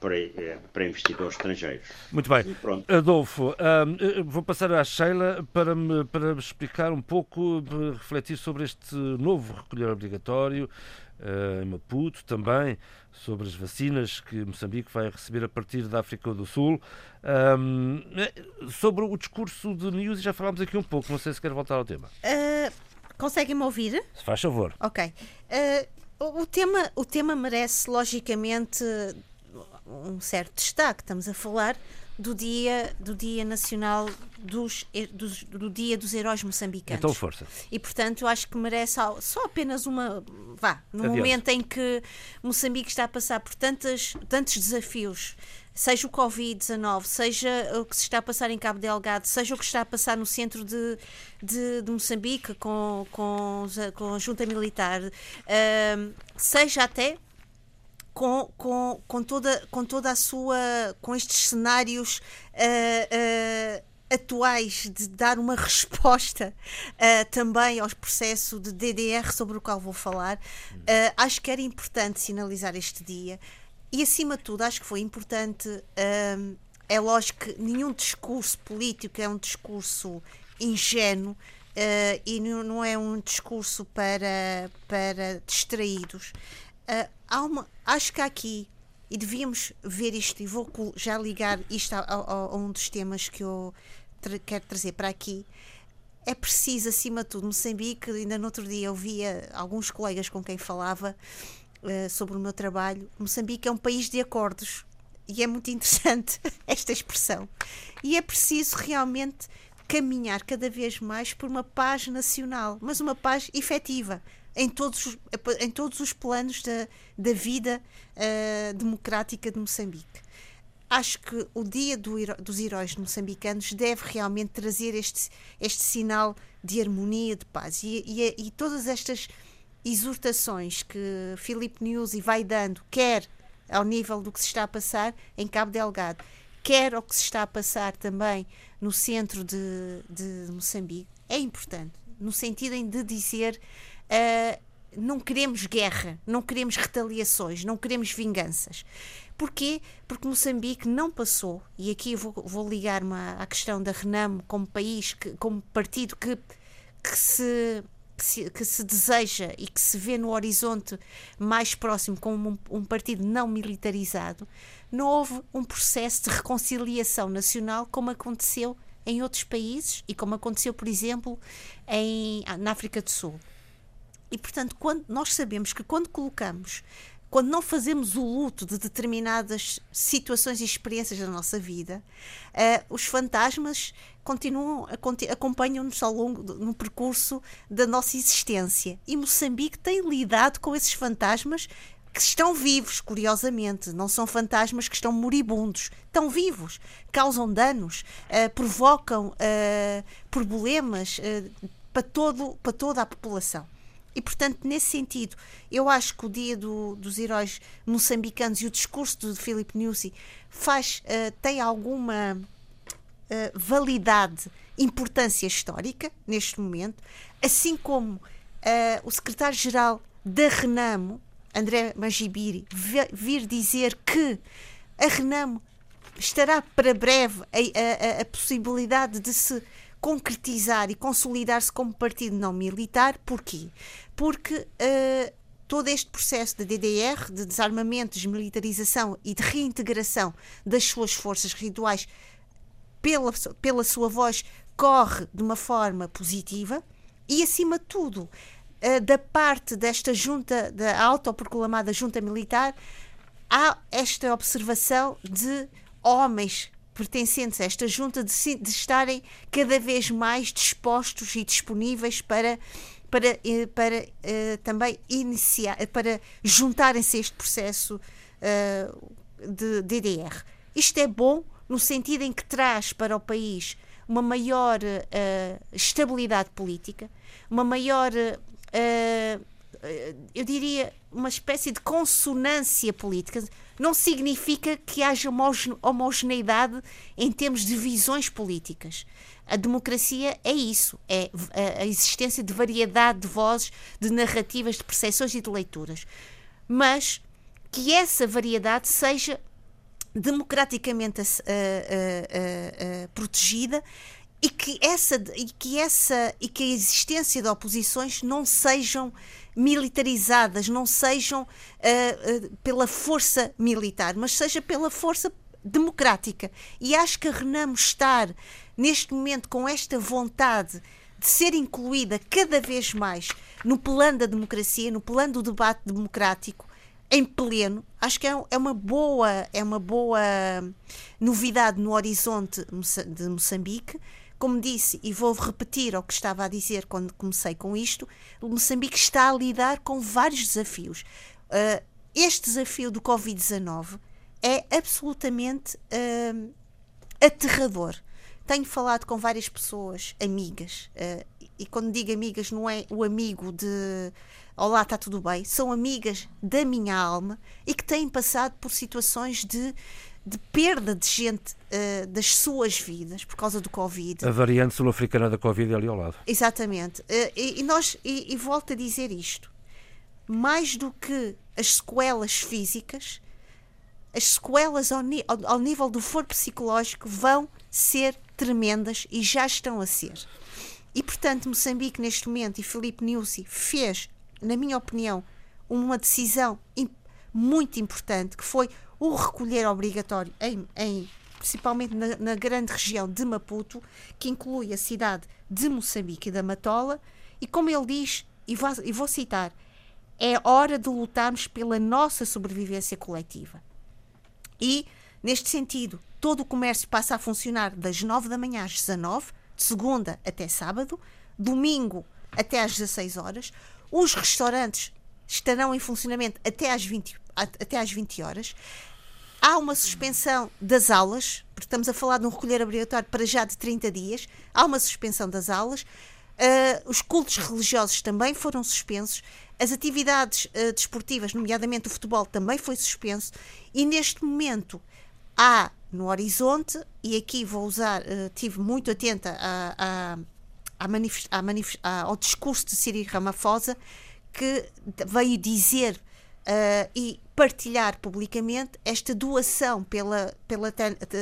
para, eh, para investidores estrangeiros. Muito bem. Adolfo, um, vou passar à Sheila para me, para me explicar um pouco, refletir sobre este novo recolher obrigatório em Maputo, também sobre as vacinas que Moçambique vai receber a partir da África do Sul. Um, sobre o discurso de News, já falámos aqui um pouco, não sei se quer voltar ao tema. Uh, Conseguem-me ouvir? Se faz favor. Ok. Uh, o, tema, o tema merece, logicamente, um certo destaque. Estamos a falar do dia, do dia nacional dos, dos, do dia dos heróis moçambicanos. Então força. E portanto eu acho que merece só apenas uma vá no Adiante. momento em que Moçambique está a passar por tantas, tantos desafios seja o Covid-19, seja o que se está a passar em Cabo Delgado, seja o que está a passar no centro de, de, de Moçambique com, com, com a junta militar, uh, seja até com, com, com, toda, com toda a sua. com estes cenários. Uh, uh, atuais de dar uma resposta uh, também ao processo de DDR sobre o qual vou falar, uh, acho que era importante sinalizar este dia e, acima de tudo, acho que foi importante. Uh, é lógico que nenhum discurso político é um discurso ingênuo. e não é um discurso para, para distraídos. Uh, há uma, acho que aqui, e devíamos ver isto, e vou já ligar isto a, a, a um dos temas que eu tra quero trazer para aqui. É preciso, acima de tudo, Moçambique, ainda no outro dia eu via alguns colegas com quem falava uh, sobre o meu trabalho. Moçambique é um país de acordos e é muito interessante esta expressão. E é preciso realmente caminhar cada vez mais por uma paz nacional, mas uma paz efetiva, em todos, em todos os planos da, da vida uh, democrática de Moçambique. Acho que o Dia do, dos Heróis Moçambicanos deve realmente trazer este, este sinal de harmonia, de paz. E, e, e todas estas exortações que Filipe News vai dando, quer ao nível do que se está a passar em Cabo Delgado, quer ao que se está a passar também no centro de, de Moçambique, é importante, no sentido de dizer uh, não queremos guerra, não queremos retaliações, não queremos vinganças. Porquê? Porque Moçambique não passou, e aqui vou, vou ligar-me à, questão da Renamo como país, que, como partido que, que se que se, que se, deseja e que se vê no horizonte mais próximo como um, um, partido não militarizado, não houve um processo de reconciliação nacional como aconteceu em outros países e como aconteceu, por exemplo, em, na África do Sul. E, portanto, quando nós sabemos que quando colocamos, quando não fazemos o luto de determinadas situações e experiências da nossa vida, uh, os fantasmas continuam, acompanham-nos ao longo do, no percurso da nossa existência. E Moçambique tem lidado com esses fantasmas que estão vivos, curiosamente, não são fantasmas que estão moribundos, estão vivos, causam danos, uh, provocam uh, problemas para, todo, para toda a população. E, portanto, nesse sentido, eu acho que o Dia do, dos Heróis Moçambicanos e o discurso de Filipe Nussi faz, uh, tem alguma uh, validade, importância histórica neste momento, assim como uh, o secretário-geral da Renamo, André Magibiri, vir dizer que a Renamo estará para breve a, a, a possibilidade de se concretizar e consolidar-se como partido não militar. Porquê? Porque uh, todo este processo de DDR, de desarmamento, desmilitarização e de reintegração das suas forças rituais pela, pela sua voz corre de uma forma positiva e, acima de tudo, uh, da parte desta junta, da autoproclamada junta militar, há esta observação de homens pertencentes a esta junta de, de estarem cada vez mais dispostos e disponíveis para para, eh, para uh, também iniciar, para juntarem-se a este processo uh, de DDR. Isto é bom no sentido em que traz para o país uma maior uh, estabilidade política, uma maior, eu diria, uma espécie de consonância política. Não significa que haja homogeneidade em termos de visões políticas. A democracia é isso, é a existência de variedade de vozes, de narrativas, de percepções e de leituras. Mas que essa variedade seja democraticamente uh, uh, uh, protegida e que essa e que essa e que a existência de oposições não sejam militarizadas, não sejam pela força militar, mas seja pela força democrática. E acho que a Renamo estar neste momento com esta vontade de ser incluída cada vez mais no plano da democracia, no plano do debate democrático, em pleno. Acho que é, é uma boa, é uma boa novidade no horizonte de Moçambique. Como disse, e vou repetir o que estava a dizer quando comecei com isto, Moçambique está a lidar com vários desafios. Uh, este desafio do Covid-19 é absolutamente uh, aterrador. Tenho falado com várias pessoas, amigas, uh, e quando digo amigas, não é o amigo de Olá, está tudo bem? São amigas da minha alma e que têm passado por situações de, de perda de gente uh, das suas vidas por causa do Covid. A variante sul-africana da Covid é ali ao lado. Exatamente. Uh, e, e, nós, e, e volto a dizer isto: mais do que as sequelas físicas, as sequelas ao, ao, nível do foro psicológico vão ser tremendas e já estão a ser. E, portanto, Moçambique, neste momento, e Felipe Nussi fez na minha opinião, uma decisão muito importante, que foi o recolher obrigatório, em, em principalmente na, na, grande região de Maputo, que inclui a cidade de Moçambique e da Matola, e como ele diz, e vou, e vou citar, é hora de lutarmos pela nossa sobrevivência coletiva. E, neste sentido, todo o comércio passa a funcionar das 9 da manhã às 19, de segunda até sábado, domingo até às 16 horas. Os restaurantes estarão em funcionamento até às 20, até às 20 horas. Há uma suspensão das aulas, porque estamos a falar de um recolher obrigatório para já de 30 dias. Há uma suspensão das aulas. Uh, os cultos religiosos também foram suspensos. As atividades uh, desportivas, nomeadamente o futebol, também foi suspenso. E neste momento há no horizonte, e aqui vou usar, uh, tive muito atenta a, a manifest, ao discurso de Cyril Ramaphosa, que veio dizer uh, e partilhar publicamente esta doação pela, pela,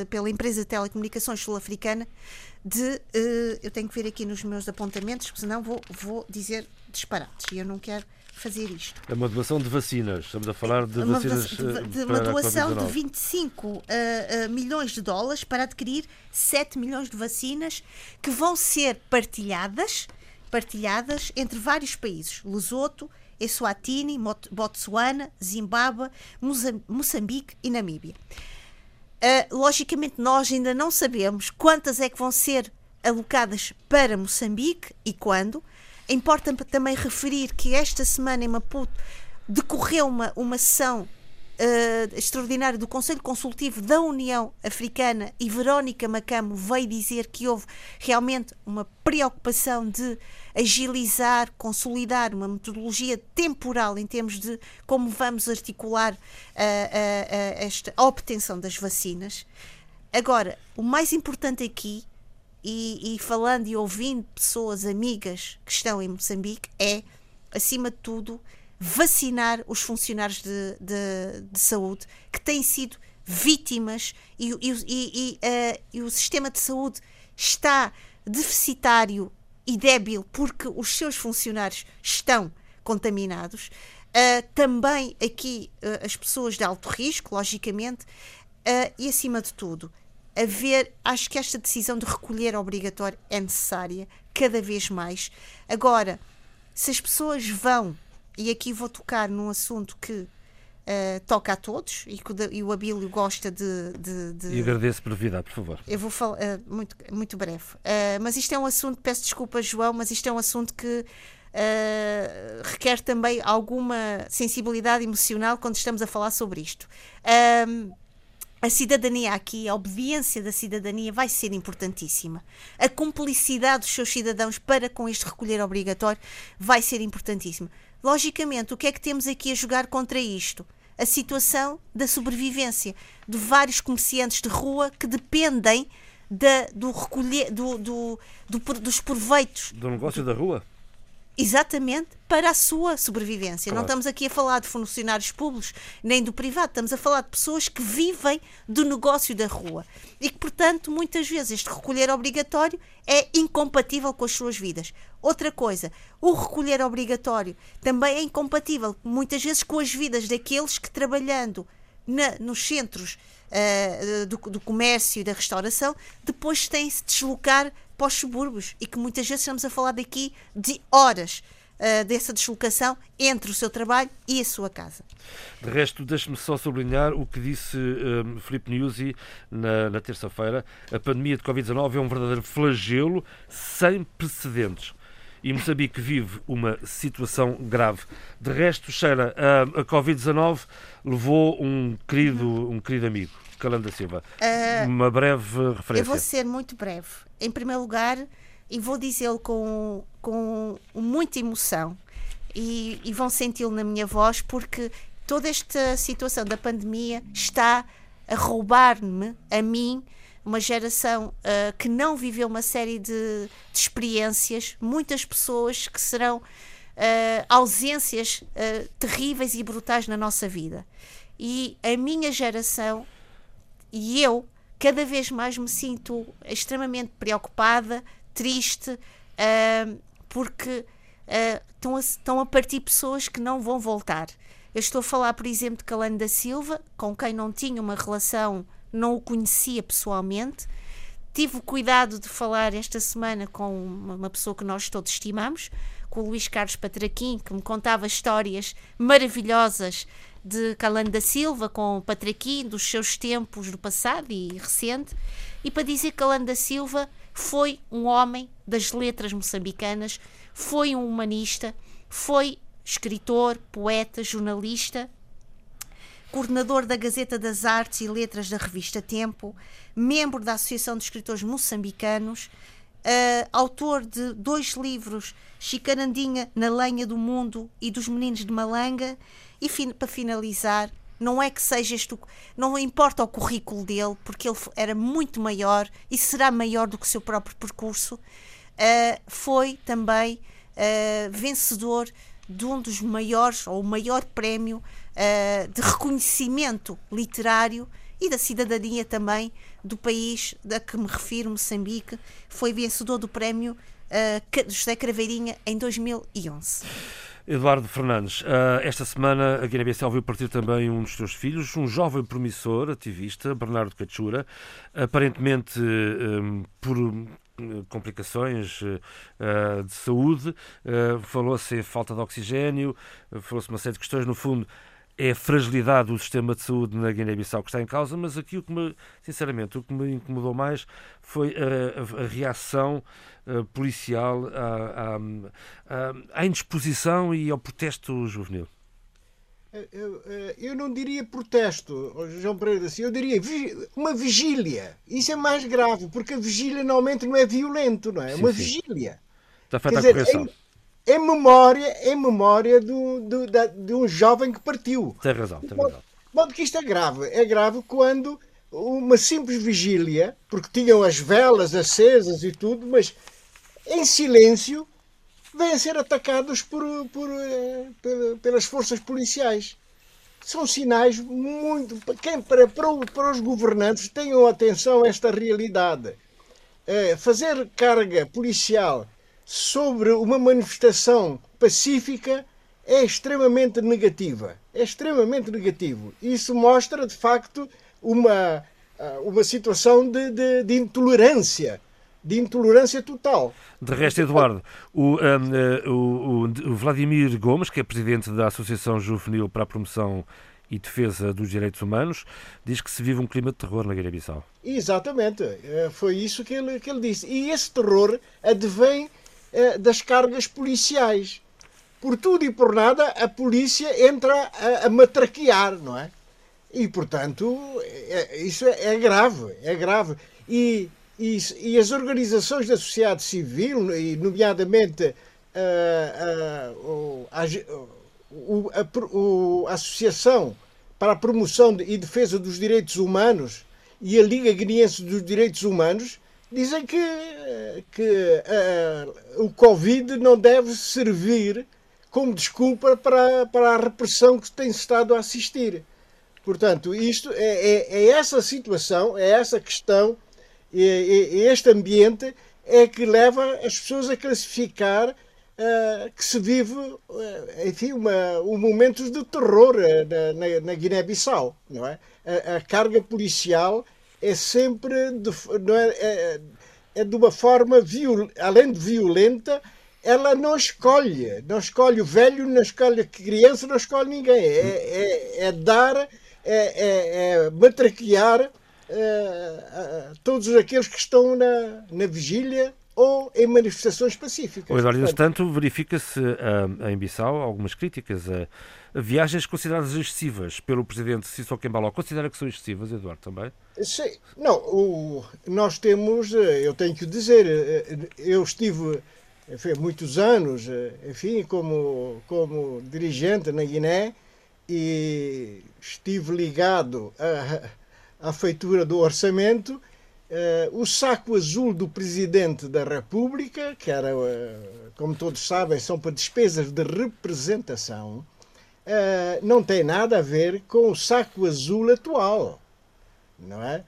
pela empresa de telecomunicações sul-africana de. Uh, eu tenho que ver aqui nos meus apontamentos, porque senão vou, vou dizer disparates e eu não quero fazer isto. É uma doação de vacinas, estamos a falar de uma vacinas. De, de, de uma doação de 25 uh, uh, milhões de dólares para adquirir 7 milhões de vacinas que vão ser partilhadas, partilhadas entre vários países: Lesoto, Eswatini, Botsuana, Zimbábue, Moçambique e Namíbia. Uh, logicamente, nós ainda não sabemos quantas é que vão ser alocadas para Moçambique e quando. Importa também referir que esta semana em Maputo decorreu uma, uma sessão uh, extraordinária do Conselho Consultivo da União Africana e Verónica Macamo veio dizer que houve realmente uma preocupação de agilizar, consolidar uma metodologia temporal em termos de como vamos articular uh, uh, esta a obtenção das vacinas. Agora, o mais importante aqui e, e, falando e ouvindo pessoas amigas que estão em Moçambique é, acima de tudo, vacinar os funcionários de, de, de saúde que têm sido vítimas e, e, uh, e, o sistema de saúde está deficitário e débil porque os seus funcionários estão contaminados. Uh, também aqui uh, as pessoas de alto risco, logicamente, e acima de tudo, haver, acho que esta decisão de recolher obrigatório é necessária cada vez mais. Agora, se as pessoas vão, e aqui vou tocar num assunto que Uh, toca a todos e, que, e o Abílio gosta de, de, de, E agradeço por brevidade, por favor. Eu vou falar uh, muito, muito breve. Uh, mas isto é um assunto, peço desculpa, João, mas isto é um assunto que requer também alguma sensibilidade emocional quando estamos a falar sobre isto. A cidadania aqui, a obediência da cidadania vai ser importantíssima. A cumplicidade dos seus cidadãos para com este recolher obrigatório vai ser importantíssima. Logicamente, o que é que temos aqui a jogar contra isto? A situação da sobrevivência de vários comerciantes de rua que dependem da, do recolher do, do, do, dos proveitos do negócio da rua exatamente para a sua sobrevivência. Claro. Não estamos aqui a falar de funcionários públicos nem do privado, estamos a falar de pessoas que vivem do negócio da rua e que, portanto, muitas vezes este recolher obrigatório é incompatível com as suas vidas. Outra coisa, o recolher obrigatório também é incompatível muitas vezes com as vidas daqueles que trabalhando na, nos centros uh, do, do comércio e da restauração depois têm-se deslocar para os subúrbios e que muitas vezes estamos a falar daqui de horas uh, dessa deslocação entre o seu trabalho e a sua casa. De resto, deixe-me só sublinhar o que disse um, eh, Filipe na, na terça-feira. A pandemia de Covid-19 é um verdadeiro flagelo sem precedentes e Moçambique vive uma situação grave. De resto, Sheila, a, a Covid-19 levou um querido, um querido amigo, Calanda Silva. Uh, uma breve referência. Eu vou ser muito breve em primeiro lugar, e vou dizê-lo com, com muita emoção, e, e vão senti-lo na minha voz, porque toda esta situação da pandemia está a roubar-me, a mim, uma geração uh, que não viveu uma série de, de, experiências, muitas pessoas que serão uh, ausências uh, terríveis e brutais na nossa vida. E a minha geração e eu cada vez mais me sinto extremamente preocupada, triste, porque estão, a, estão a partir pessoas que não vão voltar. Eu estou a falar, por exemplo, de Calano da Silva, com quem não tinha uma relação, não o conhecia pessoalmente. Tive o cuidado de falar esta semana com uma pessoa que nós todos estimamos, com o Luís Carlos Patraquim, que me contava histórias maravilhosas de Calando da Silva com o Patraquim, dos seus tempos do passado e recente, e para dizer que Calando da Silva foi um homem das letras moçambicanas, foi um humanista, foi escritor, poeta, jornalista, coordenador da Gazeta das Artes e Letras da revista Tempo, membro da Associação de Escritores Moçambicanos, uh, autor de dois livros, Chicarandinha na Lenha do Mundo e dos Meninos de Malanga, e fin para finalizar, não é que seja este, não importa o currículo dele, porque ele era muito maior e será maior do que o seu próprio percurso, uh, foi também uh, vencedor de um dos maiores, ou o maior prémio uh, de reconhecimento literário e da cidadania também do país a que me refiro, Moçambique, foi vencedor do prémio José Craveirinha em 2011. Eduardo Fernandes, eh, esta semana a Guiné-Bissau viu partir também um dos seus filhos, um jovem promissor, ativista, Bernardo Cachura, aparentemente eh, por eh, complicações de saúde, falou-se em falta de oxigênio, falou-se uma série de questões, no fundo, é a fragilidade do sistema de saúde na Guiné-Bissau que está em causa, mas aqui o que me, sinceramente, o que me incomodou mais foi a, a, a reação uh, policial à, indisposição e ao protesto juvenil. Eu, eu, não diria protesto, João Pereira, assim, eu diria uma vigília. Isso é mais grave, porque a vigília normalmente não é violento, não é? É uma sim. vigília. Está feita a correção. Em memória, em memória do, do, da, de um jovem que partiu. Tem razão, tem razão. Modo que isto é grave. É grave quando uma simples vigília, porque tinham as velas acesas e tudo, mas em silêncio, vêm a ser atacados por, por, eh, pelas forças policiais. São sinais muito. Quem, para, para os governantes, tenham atenção a esta realidade. É, fazer carga policial sobre uma manifestação pacífica é extremamente negativa. É extremamente negativo. Isso mostra, de facto, uma, ah, uma situação de, de, de intolerância de intolerância total. De resto, Eduardo, o, um, eh, o, o, Vladimir Gomes, que é presidente da Associação Juvenil para a Promoção e Defesa dos Direitos Humanos, diz que se vive um clima de terror na Guiné-Bissau. Exatamente, eh, foi isso que ele, que ele disse. E esse terror advém eh, das cargas policiais. Por tudo e por nada, a polícia entra a, a matraquear, não é? E, portanto, é, isso é, é, grave, é grave. E, e, e, as organizações da sociedade civil, e nomeadamente a, a, a, a Associação para a Promoção e Defesa dos Direitos Humanos e a Liga Guineense dos Direitos Humanos, dizem que, que uh, o Covid não deve servir como desculpa para, para a repressão que tem estado a assistir. Portanto, isto é, é, é essa situação, é essa questão, é, é, este ambiente é que leva as pessoas a classificar uh, que se vive, uh, enfim, uma, um momento de terror uh, na, na Guiné-Bissau, é? A, a, carga policial é sempre, de, não é, é, é de uma forma, viol, além de violenta, ela não escolhe, não escolhe o velho, não escolhe a criança, não escolhe ninguém. É, é, é dar é, é, é matraquear é, todos aqueles que estão na, na vigília ou em manifestações pacíficas. O Eduardo, entretanto, verifica-se em Bissau algumas críticas a, viagens consideradas excessivas pelo presidente Sissoko Embalo. Considera que são excessivas, Eduardo, também? Sim. Não, o, nós temos, eh, eu tenho que dizer, eh, eu estive enfim, muitos anos, eh, enfim, como, como dirigente na Guiné e estive ligado à, à feitura do orçamento, uh, o saco azul do Presidente da República, que era, uh, como todos sabem, são para despesas de representação, uh, não tem nada a ver com o saco azul atual, não é?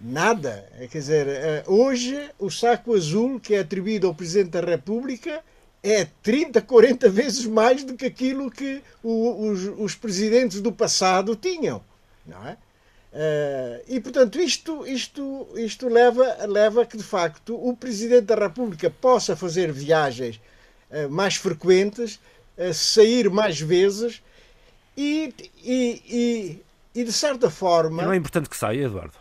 Nada. Quer dizer, hoje o saco azul que é atribuído ao Presidente da República é 30, 40 vezes mais do que aquilo que o, os, os, presidentes do passado tinham, não é? Uh, e portanto isto isto isto leva leva que de facto o presidente da República possa fazer viagens uh, mais frequentes, uh, sair mais vezes e, e, e, e de certa forma não é importante que saia, Eduardo.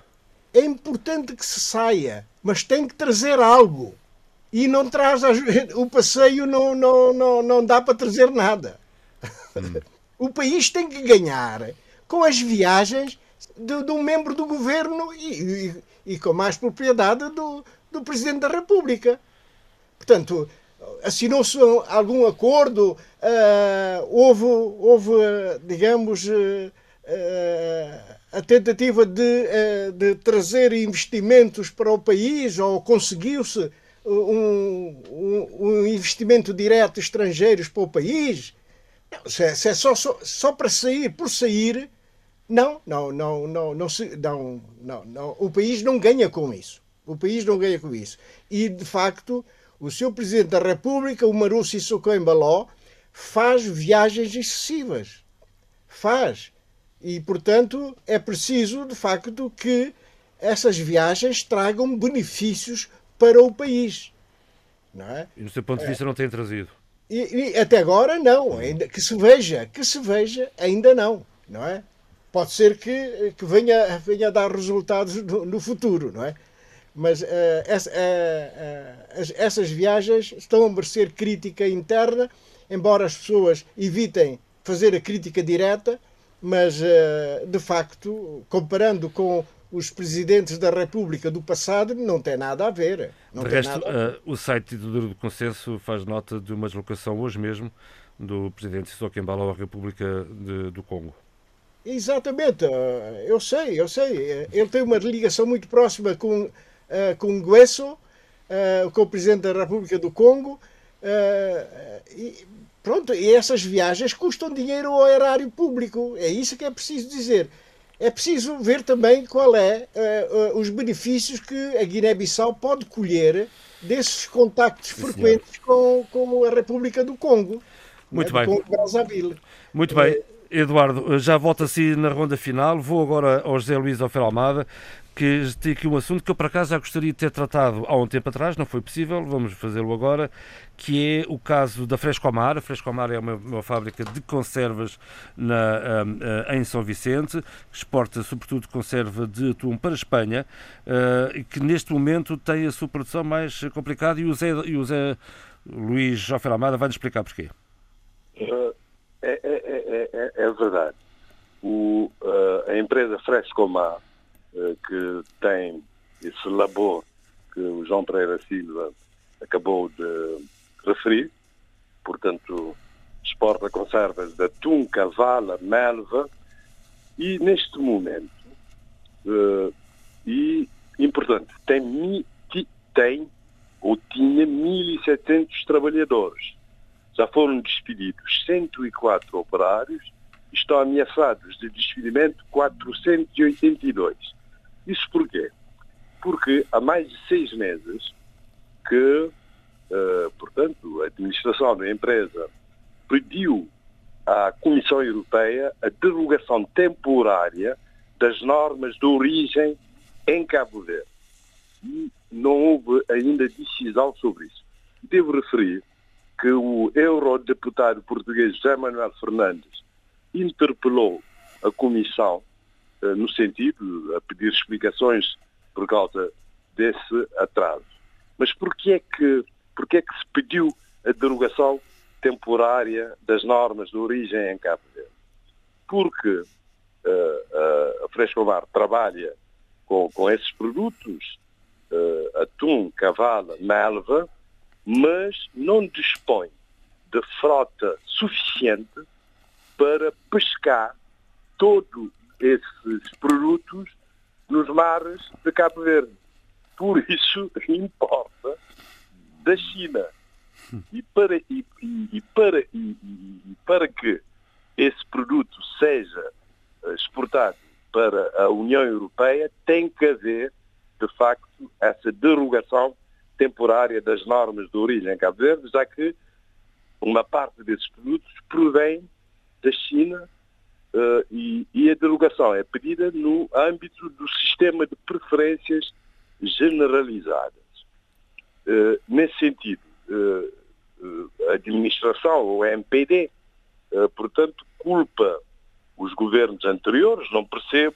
É importante que se saia, mas tem que trazer algo e não traz o passeio não, não, não, não dá para trazer nada. Hum. O país tem que ganhar com as viagens de, de um membro do governo e, e, e, com mais propriedade do, do Presidente da República. Portanto, assinou-se algum acordo, uh, houve, houve, digamos, uh, a tentativa de, de trazer investimentos para o país, ou conseguiu-se um, um, um investimento direto estrangeiros para o país. Não, se, é, se é só, só, só para sair, por sair, não, não, não, não, não, não, não, não, o país não ganha com isso. O país não ganha com isso. E, de facto, o seu Presidente da República, o Maru Sissoko Embaló, faz viagens excessivas. Faz. E, portanto, é preciso, de facto, que essas viagens tragam benefícios para o país. Não é? E, do seu ponto de vista, é. não tem trazido? E, e, até agora, não. Ainda, que se veja, que se veja, ainda não. Não é? Pode ser que, que venha, venha a dar resultados no, no futuro, não é? Mas uh, essa, uh, essas viagens estão a merecer crítica interna, embora as pessoas evitem fazer a crítica direta, mas de facto, comparando com os presidentes da República do passado não tem nada a ver. Não de resto, uh, o site do Duro do Consenso faz nota de uma deslocação hoje mesmo do presidente Sissoko Embalo à República de, do Congo. Exatamente, eu sei, eu sei. Ele tem uma ligação muito próxima com, uh, com Guesso, com o presidente da República do Congo. e, pronto, e essas viagens custam dinheiro ao erário público. É isso que é preciso dizer é preciso ver também qual é uh, uh, os benefícios que a Guiné-Bissau pode colher desses contactos Sim, frequentes com, com a República do Congo. Muito né, bem. Com Brazzaville. Muito bem. Eduardo, já volta-se na ronda final. Vou agora ao José Luís Alfer Almada, que tem aqui um assunto que eu, por acaso, já gostaria de ter tratado há um tempo atrás, não foi possível, vamos fazê-lo agora, que é o caso da Frescomar. A Frescomar é uma, uma fábrica de conservas na, um, uh, em São Vicente, exporta sobretudo conserva de atum para a Espanha, uh, e que neste momento tem a sua produção mais complicada, e o Zé, e o Zé Luís Jofer Almada vai-nos explicar porquê. Uh é, é, é, é, verdade. O, uh, a empresa Frescomar, uh, que tem esse labor que o João Pereira Silva acabou de referir, portanto, exporta conservas de atum, cavala, melva, e neste momento, uh, e importante, tem, tem ou tinha 1.700 trabalhadores. Já foram despedidos 104 operários estão ameaçados de despedimento 482. Isso porquê? Porque há mais de seis meses que, uh, portanto, a administração da empresa pediu à Comissão Europeia a derogação temporária das normas de origem em Cabo Verde. E não houve ainda decisão sobre isso. Devo referir que o eurodeputado português José Manuel Fernandes interpelou a Comissão eh, no sentido a pedir explicações por causa desse atraso. Mas porquê é que, porquê é que se pediu a derogação temporária das normas de origem em Cabo Verde. Porque uh, uh, a Frescomar trabalha com, com esses produtos, uh, atum, cavala, melva, mas não dispõe de frota suficiente para pescar todos esses produtos nos mares de Cabo Verde. Por isso importa da China e para, e, e para, e, e, para que esse produto seja eh, exportado para a União Europeia, tem que haver, de facto, essa derogação temporária das normas de origem em Cabo Verde, já que uma parte desses produtos provém da China uh, e, a derogação é pedida no âmbito do sistema de preferências generalizadas. Uh, nesse sentido, uh, a administração, o MPD, portanto, culpa os governos anteriores, não percebo,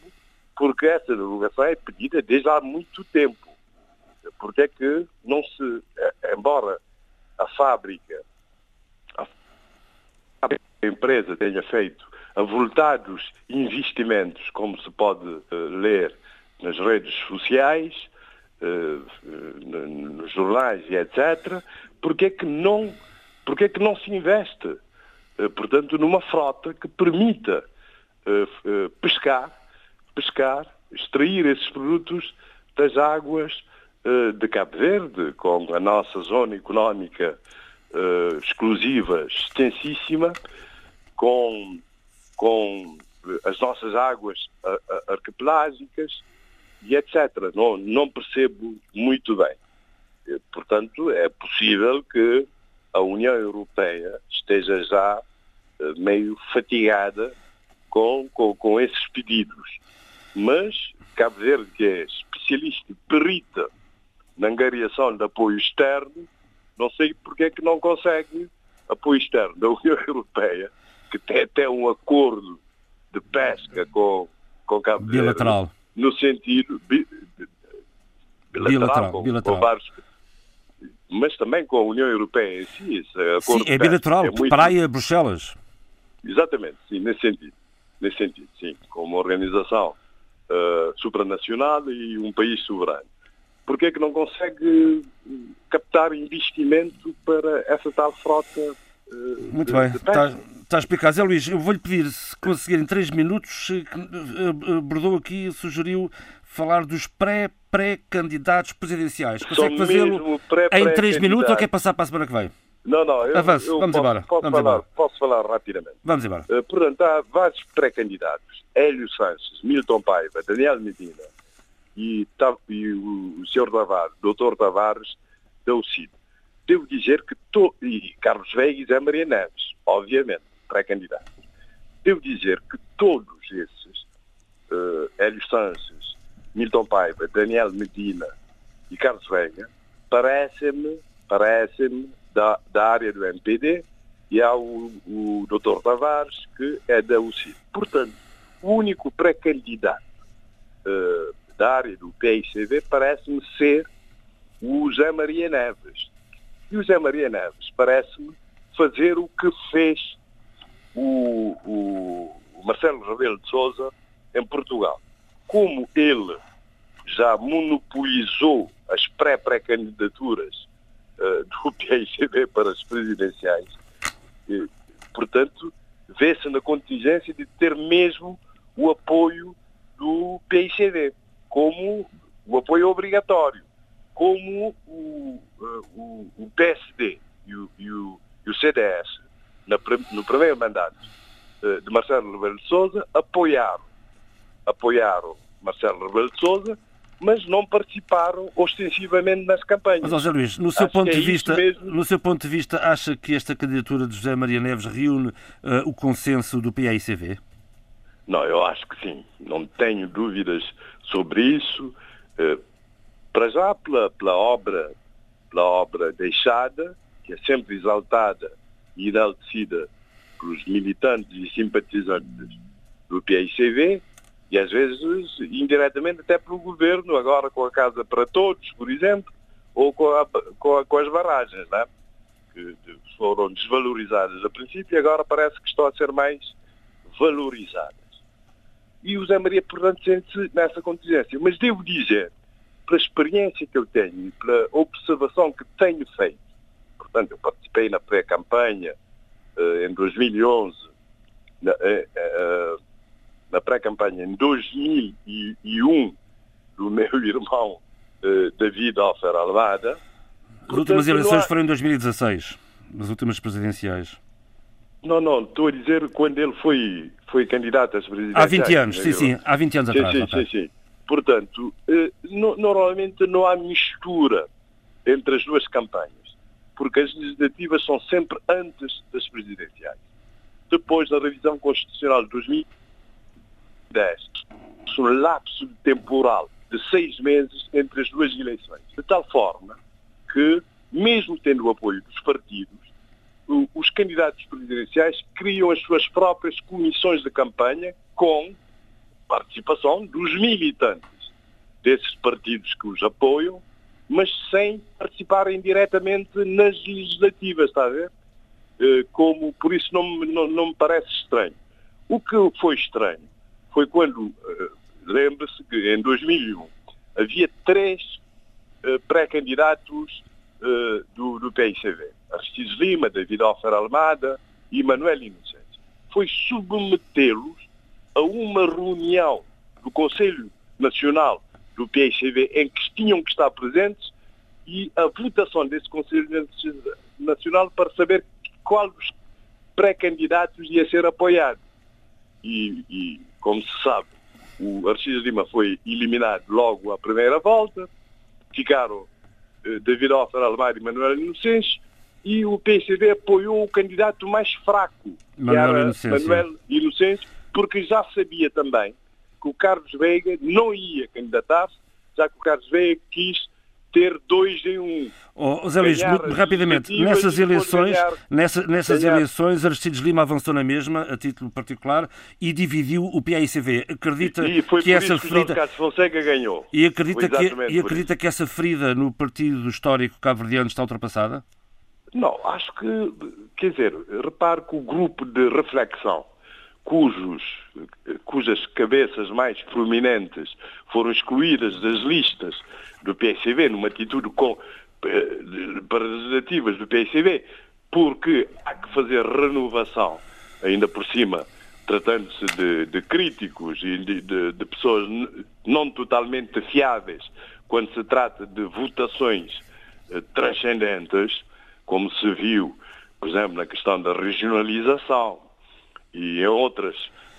porque essa derogação é pedida desde há muito tempo. Porque é que não se, embora a fábrica, a empresa tenha feito avultados investimentos, como se pode uh, ler nas redes sociais, uh, nos jornais e etc., porque é que não, porque é que não se investe, portanto, numa frota que permita pescar, pescar, extrair esses produtos das águas de Cabo Verde, com a nossa zona económica exclusiva extensíssima, com, com as nossas águas arquipelásicas, e etc. Não, não percebo muito bem. Portanto, é possível que a União Europeia esteja já eh, meio fatigada com, com, com esses pedidos. Mas Cabo Verde, que é especialista perita na angariação de apoio externo, não sei porque é que não consegue apoio externo da União Europeia, que tem até um acordo de pesca com, com Cabo Verde. Bilateral no sentido bi, bilateral, bilateral, com, bilateral. Com vários, mas também com a União Europeia em si. Sim, é bilateral, é muito... Praia, Bruxelas. Exatamente, sim, nesse sentido. Nesse sentido, sim, como uma organização uh, supranacional e um país soberano. Porquê é que não consegue captar investimento para essa tal frota Muito de, bem, de está, Está explicado. Zé Luís, eu vou-lhe pedir, se conseguir em três minutos, que eh, abordou aqui, sugeriu falar dos pré-pré-candidatos presidenciais. Consegue fazê-lo em três minutos ou quer passar para a semana que vem? Não, não. Eu, Avance, eu vamos posso, embora. Posso, vamos falar, embora. posso falar rapidamente. Vamos embora. Uh, portanto, há vários pré-candidatos. Hélio Sanches, Milton Paiva, Daniel Medina e, e o, o Sr. Tavares, Dr. Tavares, da UCID. Devo dizer que... To, e Carlos Veiga e Zé Maria Neves, obviamente pré-candidatos. Devo dizer que todos esses, uh, Hélio Sanches, Milton Paiva, Daniel Medina e Carlos Veiga, parecem-me parecem da, da área do MPD e há o, o Dr. Tavares, que é da UCI. Portanto, o único pré-candidato uh, da área do PICV parece-me ser o José Maria Neves. E o José Maria Neves parece-me fazer o que fez o, o Marcelo Rebelo de Sousa em Portugal. Como ele já monopolizou as pré-pré-candidaturas uh, do PICB para as presidenciais, e, portanto, vê-se na contingência de ter mesmo o apoio do PICD, como o apoio obrigatório, como o, uh, o, o PSD e o, e o, e o CDS, na, no primeiro mandato uh, de Marcelo Rebelo de Sousa, apoiaram, apoiaram Marcelo Rebelo de Sousa, mas não participaram ostensivamente nas campanhas. Mas, José Luís, no seu, ponto de é vista, no seu ponto de vista, acha que esta candidatura de José Maria Neves reúne uh, o consenso do PAICV? Não, eu acho que sim. Não tenho dúvidas sobre isso. Uh, para já pela, pela obra pela obra deixada, que é sempre exaltada e enaltecida pelos militantes e simpatizantes do PICV, e às vezes indiretamente até pelo governo, agora com a Casa para Todos, por exemplo, ou com, a, com, a, com as barragens, né? que foram desvalorizadas a princípio e agora parece que estão a ser mais valorizadas. E o Zé Maria, portanto, sente-se nessa contingência. Mas devo dizer, pela experiência que eu tenho e pela observação que tenho feito, portanto, eu participei na pré-campanha uh, em 2011, na, uh, uh, na pré-campanha em 2001 do meu irmão David Alfer Almada. As últimas eleições há... foram em 2016, as últimas presidenciais. Não, não, estou a dizer quando ele foi, foi candidato às presidenciais. Há 20 anos, sim, sim, há 20 anos sim, atrás. Sim, sim, sim. Portanto, no, normalmente não há mistura entre as duas campanhas, porque as legislativas são sempre antes das presidenciais. Depois da revisão constitucional de 2000, 2010, um lapso temporal de seis meses entre as duas eleições. De tal forma que, mesmo tendo o apoio dos partidos, os candidatos presidenciais criam as suas próprias comissões de campanha com participação dos militantes desses partidos que os apoiam, mas sem participarem diretamente nas legislativas, está a ver? Eh, como, por isso não, não, não me parece estranho. O que foi estranho foi quando, eh, lembra-se que em 2001 havia três uh, pré-candidatos do, do PICV. Aristides Lima, David Alfer Almada e Manuel Inocêncio. Foi submetê-los a uma reunião do Conselho Nacional do PICV em que tinham que estar presentes e a votação desse Conselho Nacional para saber qual dos pré-candidatos ia ser apoiado. E, e como se sabe, o Aristides Lima foi eliminado logo à primeira volta, ficaram eh, David Alfer Almar e Manuel Inocêncio, e o PCD apoiou o candidato mais fraco, Manuel que era Inocêncio. Manuel Inocêncio, porque já sabia também que o Carlos Veiga não ia candidatar-se, já que o Carlos Veiga quis ter dois em um. Oh, Zé Luís, muito rapidamente, nessas eleições, ganhar, nessa, nessas ganhar. eleições, Aristides Lima avançou na mesma, a título particular, e dividiu o PAICV. Acredita e, e foi que essa que ferida. Fonseca ganhou. E acredita, que, e acredita que essa ferida no partido histórico cabo-verdiano está ultrapassada? Não, acho que, quer dizer, repare que o grupo de reflexão cujos, cujas cabeças mais prominentes foram excluídas das listas do PSV, numa atitude com, eh, para legislativas do PSV, porque há que fazer renovação, ainda por cima, tratando-se de, de, críticos e de, de, de, pessoas não totalmente fiáveis, quando se trata de votações eh, transcendentes, como se viu, por exemplo, na questão da regionalização e em outras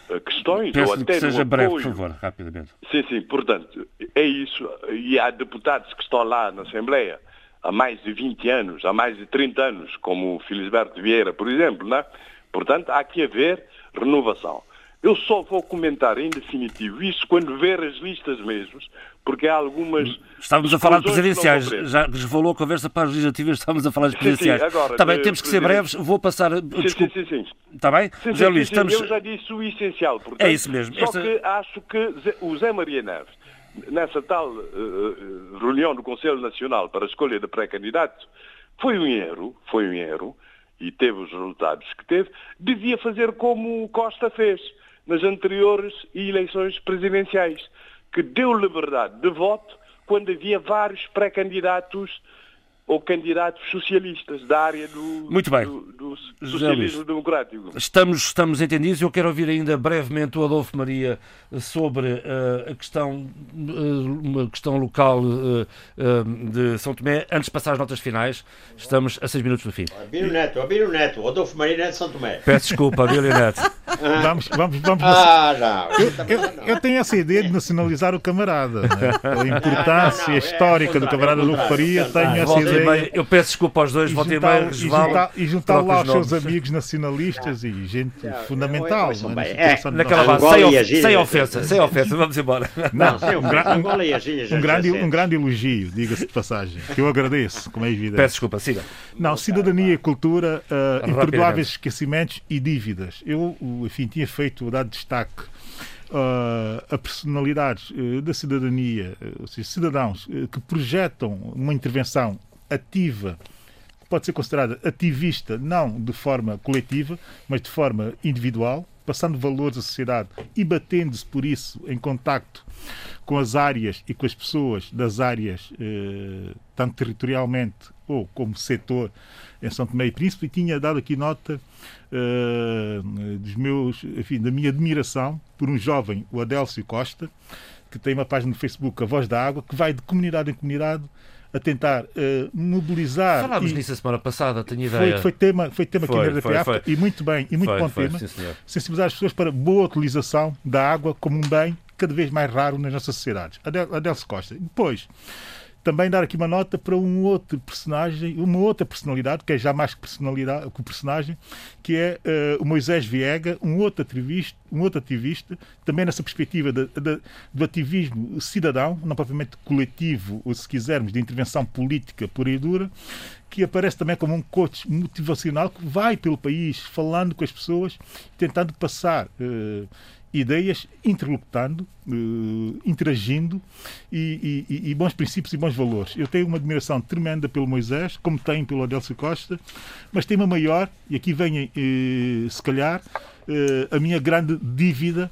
eh, questões. Peço ou até que seja breve, por favor, rapidamente. Sim, sim, portanto, é isso. E há deputados que estão lá na Assembleia há mais de 20 anos, há mais de 30 anos, como o Felisberto Vieira, por exemplo, não é? Portanto, há que haver renovação. Eu só vou comentar em definitivo isso quando ver as listas mesmos, porque há algumas. Estávamos a falar de presidenciais, já resvalou a conversa para as legislativas, estávamos a falar de presidenciais. Sim, sim, agora, Está bem, temos que ser breves, vou passar. Sim, Desculpe. sim, sim, sim. Está bem? Sim, José Luís, estamos... Eu já disse o essencial, portanto, é isso mesmo. Só Esta... que acho que o Zé Maria Neves, nessa tal uh, reunião do Conselho Nacional para a escolha de pré-candidato, foi um erro, foi um erro, e teve os resultados que teve, devia fazer como o Costa fez nas anteriores eleições presidenciais, que deu liberdade de voto quando havia vários pré-candidatos ou candidatos socialistas da área do, Muito bem. do, do socialismo Luís. democrático. Estamos, estamos entendidos. Eu quero ouvir ainda brevemente o Adolfo Maria eh, sobre eh, a questão, eh, uma questão local eh, de São Tomé. Antes de passar as notas finais, estamos a seis minutos do fim. Abílio Neto, Abílio Neto, Adolfo Maria Neto de São Tomé. Peço desculpa, Abílio Neto. Vamos, vamos, vamos. Ah, já. Eu, eu tenho essa ideia de nacionalizar o camarada. Né? A importância Não, não, é histórica do ao camarada Adolfo é contrário. tenho essa ideia. Meia, eu peço desculpa aos dois, volta e meia, e resvala. juntar- e juntar lá os seus amigos nacionalistas e gente fundamental. é? Naquela base, sem, ofensa, sem ofensa, vamos embora. Não, um grande, um grande elogio, diga-se de passagem, que eu agradeço, como é evidente. Peço desculpa, siga. Não, cidadania e cultura, uh, Rapidamente. imperdoáveis esquecimentos e dívidas. Eu, enfim, tinha feito, dado destaque uh, a personalidades uh, da cidadania, uh, ou seja, cidadãos uh, que projetam uma intervenção ativa, pode ser considerada ativista, não de forma coletiva, mas de forma individual, passando valores à sociedade e batendo-se por isso em contacto com as áreas e com as pessoas das áreas, eh, tanto territorialmente ou como setor em São Tomé e Príncipe, e tinha dado aqui nota eh, dos meus, enfim, da minha admiração por um jovem, o Adélcio Costa, que tem uma página no Facebook, A Voz da Água, que vai de comunidade em comunidade a tentar eh, mobilizar. Falámos e- nisso a semana passada, tenho ideia. foi, foi tema, foi tema Foi, aqui na RDP foi. e muito bem, e muito bom tema. sim. Sensibilizar as pessoas para boa utilização da água como um bem cada vez mais raro nas nossas sociedades. Adel- Adelso Costa. Depois, também dar aqui uma nota para um outro personagem, uma outra personalidade, que é já mais que personalidade que o personagem, que é eh, o Moisés Viega, um outro ativista, um outro ativista também nessa perspectiva da- da- do ativismo cidadão, não propriamente coletivo, ou se quisermos, de intervenção política pura e dura, que aparece também como um coach motivacional que vai pelo país falando com as pessoas, tentando passar eh, ideias, interlocutando, eh, interagindo e, e- e bons princípios e bons valores. Eu tenho uma admiração tremenda pelo Moisés, como tenho pelo Adelso Costa, mas tenho uma maior, e aqui vem, eh, se calhar, eh, a minha grande dívida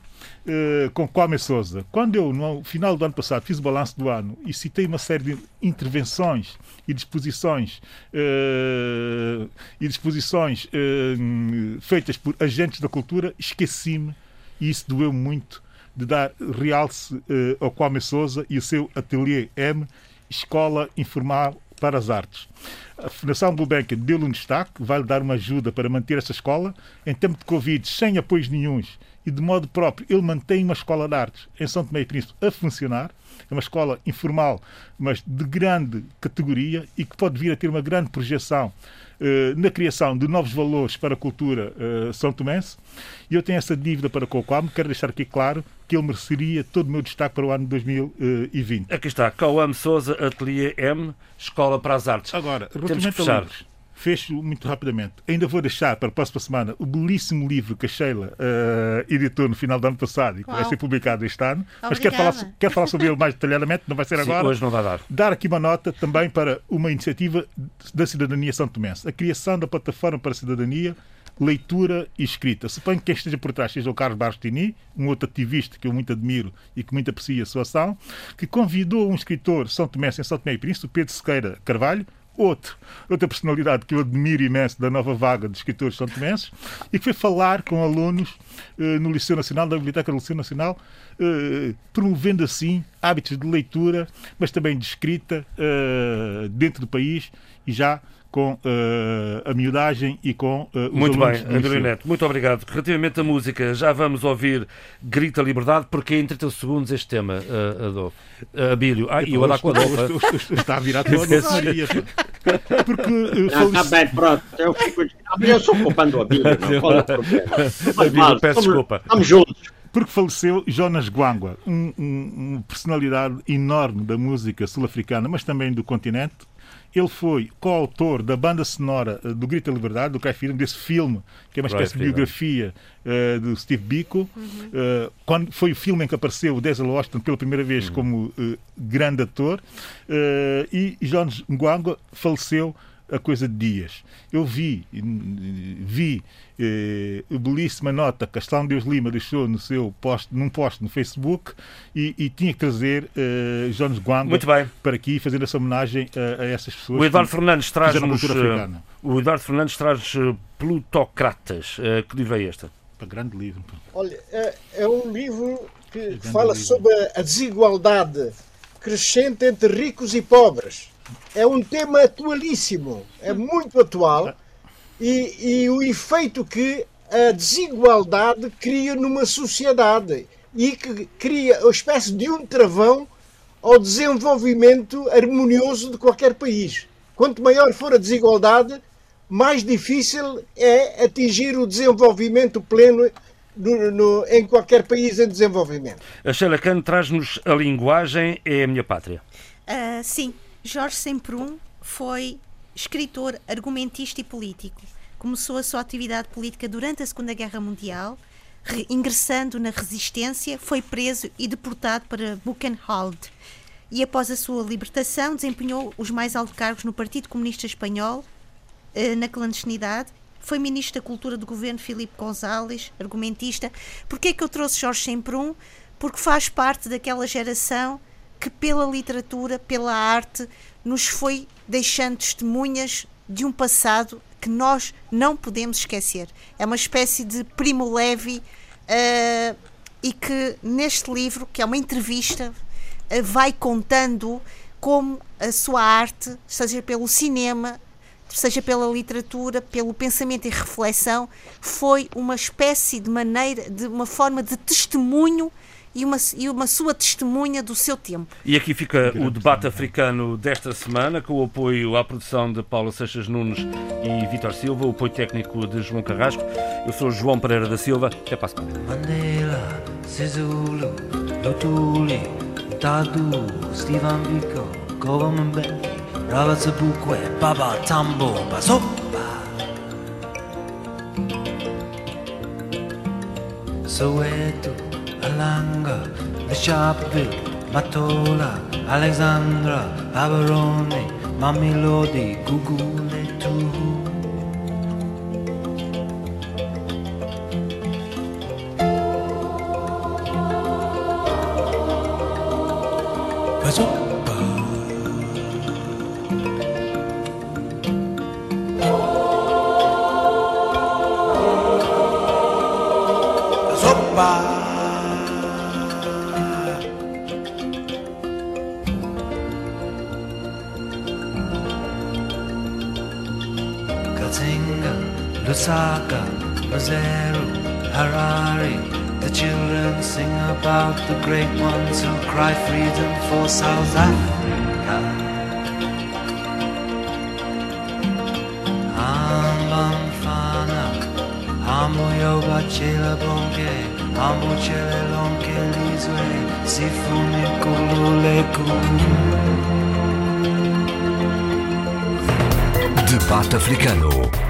com Kwame Souza. Quando eu, no final do ano passado, fiz o balanço do ano e citei uma série de intervenções e disposições e disposições feitas por agentes da cultura, esqueci-me e isso doeu muito de dar realce eh, ao Kwame Souza e o seu Atelier M, Escola Informal para as Artes. A Fundação Gulbenkian deu-lhe um destaque, vai-lhe dar uma ajuda para manter essa escola. Em tempo de Covid, sem apoios nenhuns e de modo próprio, ele mantém uma escola de artes em São Tomé e Príncipe a funcionar. É uma escola informal, mas de grande categoria e que pode vir a ter uma grande projeção na criação de novos valores para a cultura eh, são tomense. E eu tenho essa dívida para com o Kwame. Quero deixar aqui claro que ele mereceria todo o meu destaque para o ano 2020. Aqui está, Cauã Souza, Atelier M, Escola para as Artes. Agora, relativamente a livros, fecho muito rapidamente. Ainda vou deixar para a próxima semana o belíssimo livro que a Sheila eh, editou no final do ano passado e que vai ser publicado este ano. Mas quero falar, Obrigada. quero falar sobre ele mais detalhadamente, não vai ser Sim, agora. hoje não vai dar. Dar aqui uma nota também para uma iniciativa da cidadania São Tomense. A criação da plataforma para a cidadania, leitura e escrita. Suponho que quem esteja por trás seja o Carlos Barstini, um outro ativista que eu muito admiro e que muito aprecio a sua ação, que convidou um escritor São Tomense em São Tomé e Príncipe, o Pedro Sequeira Carvalho, outro, outra personalidade que eu admiro imenso da nova vaga de escritores são tomenses e que foi falar com alunos eh, no Liceu Nacional, da Biblioteca do Liceu Nacional, eh, promovendo assim hábitos de leitura, mas também de escrita eh, dentro do país e já com eh, a miudagem e com eh, os Muito bem, liceu. Neto, muito obrigado. Relativamente à música, já vamos ouvir Grita Liberdade, porque é em 30 segundos este tema, uh, Adolfo. Uh, Abílio. Ah, e a Adolfo. Está a virar toda a Maria. Porque Não, está bem, pronto. Eu, fico... eu sou culpando o Abílio, não. Qual é o problema? Abílio, mal, peço estamos- desculpa. Estamos juntos. Porque faleceu Jonas Guangua, um, um- uma personalidade enorme da música sul-africana, mas também do continente. Ele foi coautor da banda sonora eh, do Grita Liberdade, do Cry Freedom, desse filme, que é uma espécie de Freedom. biografia eh, do Steve Biko. Eh, quando foi o filme em que apareceu o Denzel Washington pela primeira vez como eh, grande ator. E Jonas Guangua faleceu a coisa de dias. Eu vi, vi eh, belíssima nota que Castelo Deus Lima deixou no seu post, num post no Facebook e, e tinha que trazer eh, Jones Guanga para aqui fazer essa homenagem a, a essas pessoas. O Eduardo Fernandes traz-nos eh, o Eduardo Fernandes traz eh, Plutocratas. Uh, que livro é este? Um grande livro. Olha, é, é um livro que fala livro. sobre a desigualdade crescente entre ricos e pobres. É um tema atualíssimo, é muito atual e, e o efeito que a desigualdade cria numa sociedade e que cria uma espécie de um travão ao desenvolvimento harmonioso de qualquer país. Quanto maior for a desigualdade, mais difícil é atingir o desenvolvimento pleno no, no, em qualquer país em desenvolvimento. A Sheila Khan traz-nos a linguagem é a minha pátria. Uh, sim, Jorge Semprún foi escritor, argumentista e político. Começou a sua atividade política durante a Segunda Guerra Mundial, ingressando na resistência, foi preso e deportado para Buchenwald. E após a sua libertação, desempenhou os mais altos cargos no Partido Comunista Espanhol, eh, na clandestinidade. Foi ministro da Cultura do governo Filipe González, argumentista. Porquê é que eu trouxe Jorge Semprún? Porque faz parte daquela geração que, pela literatura, pela arte, nos foi deixando testemunhas de um passado que nós não podemos esquecer. É uma espécie de primo levi uh, e que neste livro, que é uma entrevista, uh, vai contando como a sua arte, seja pelo cinema, seja pela literatura, pelo pensamento e reflexão, foi uma espécie de maneira, de uma forma de testemunho e uma, e uma sua testemunha do seu tempo. E aqui fica o debate africano desta semana, com o apoio à produção de Paulo Seixas Nunes e Vitor Silva, o apoio técnico de João Carrasco. Eu sou João Pereira da Silva. Até para a semana. Mandela, Sisulu, Lutuli, Tadu, Stephen Biko, Government Bank. Ravazabukwe, Baba Tambo, Basopa. Soweto, Alanga, the Sharpeville, Matola, Alexandra, Aberoni, Mamilodi, Gugule, Tuhu. Basopa. Lusaka, Maseru, Harare. The children sing about the great ones who cry freedom for South Africa. Ambamfana, Hamuyoba Chela Bonke, Hamu Chele Lonke Lizwe, Sifuni Kululeku. Debate Africano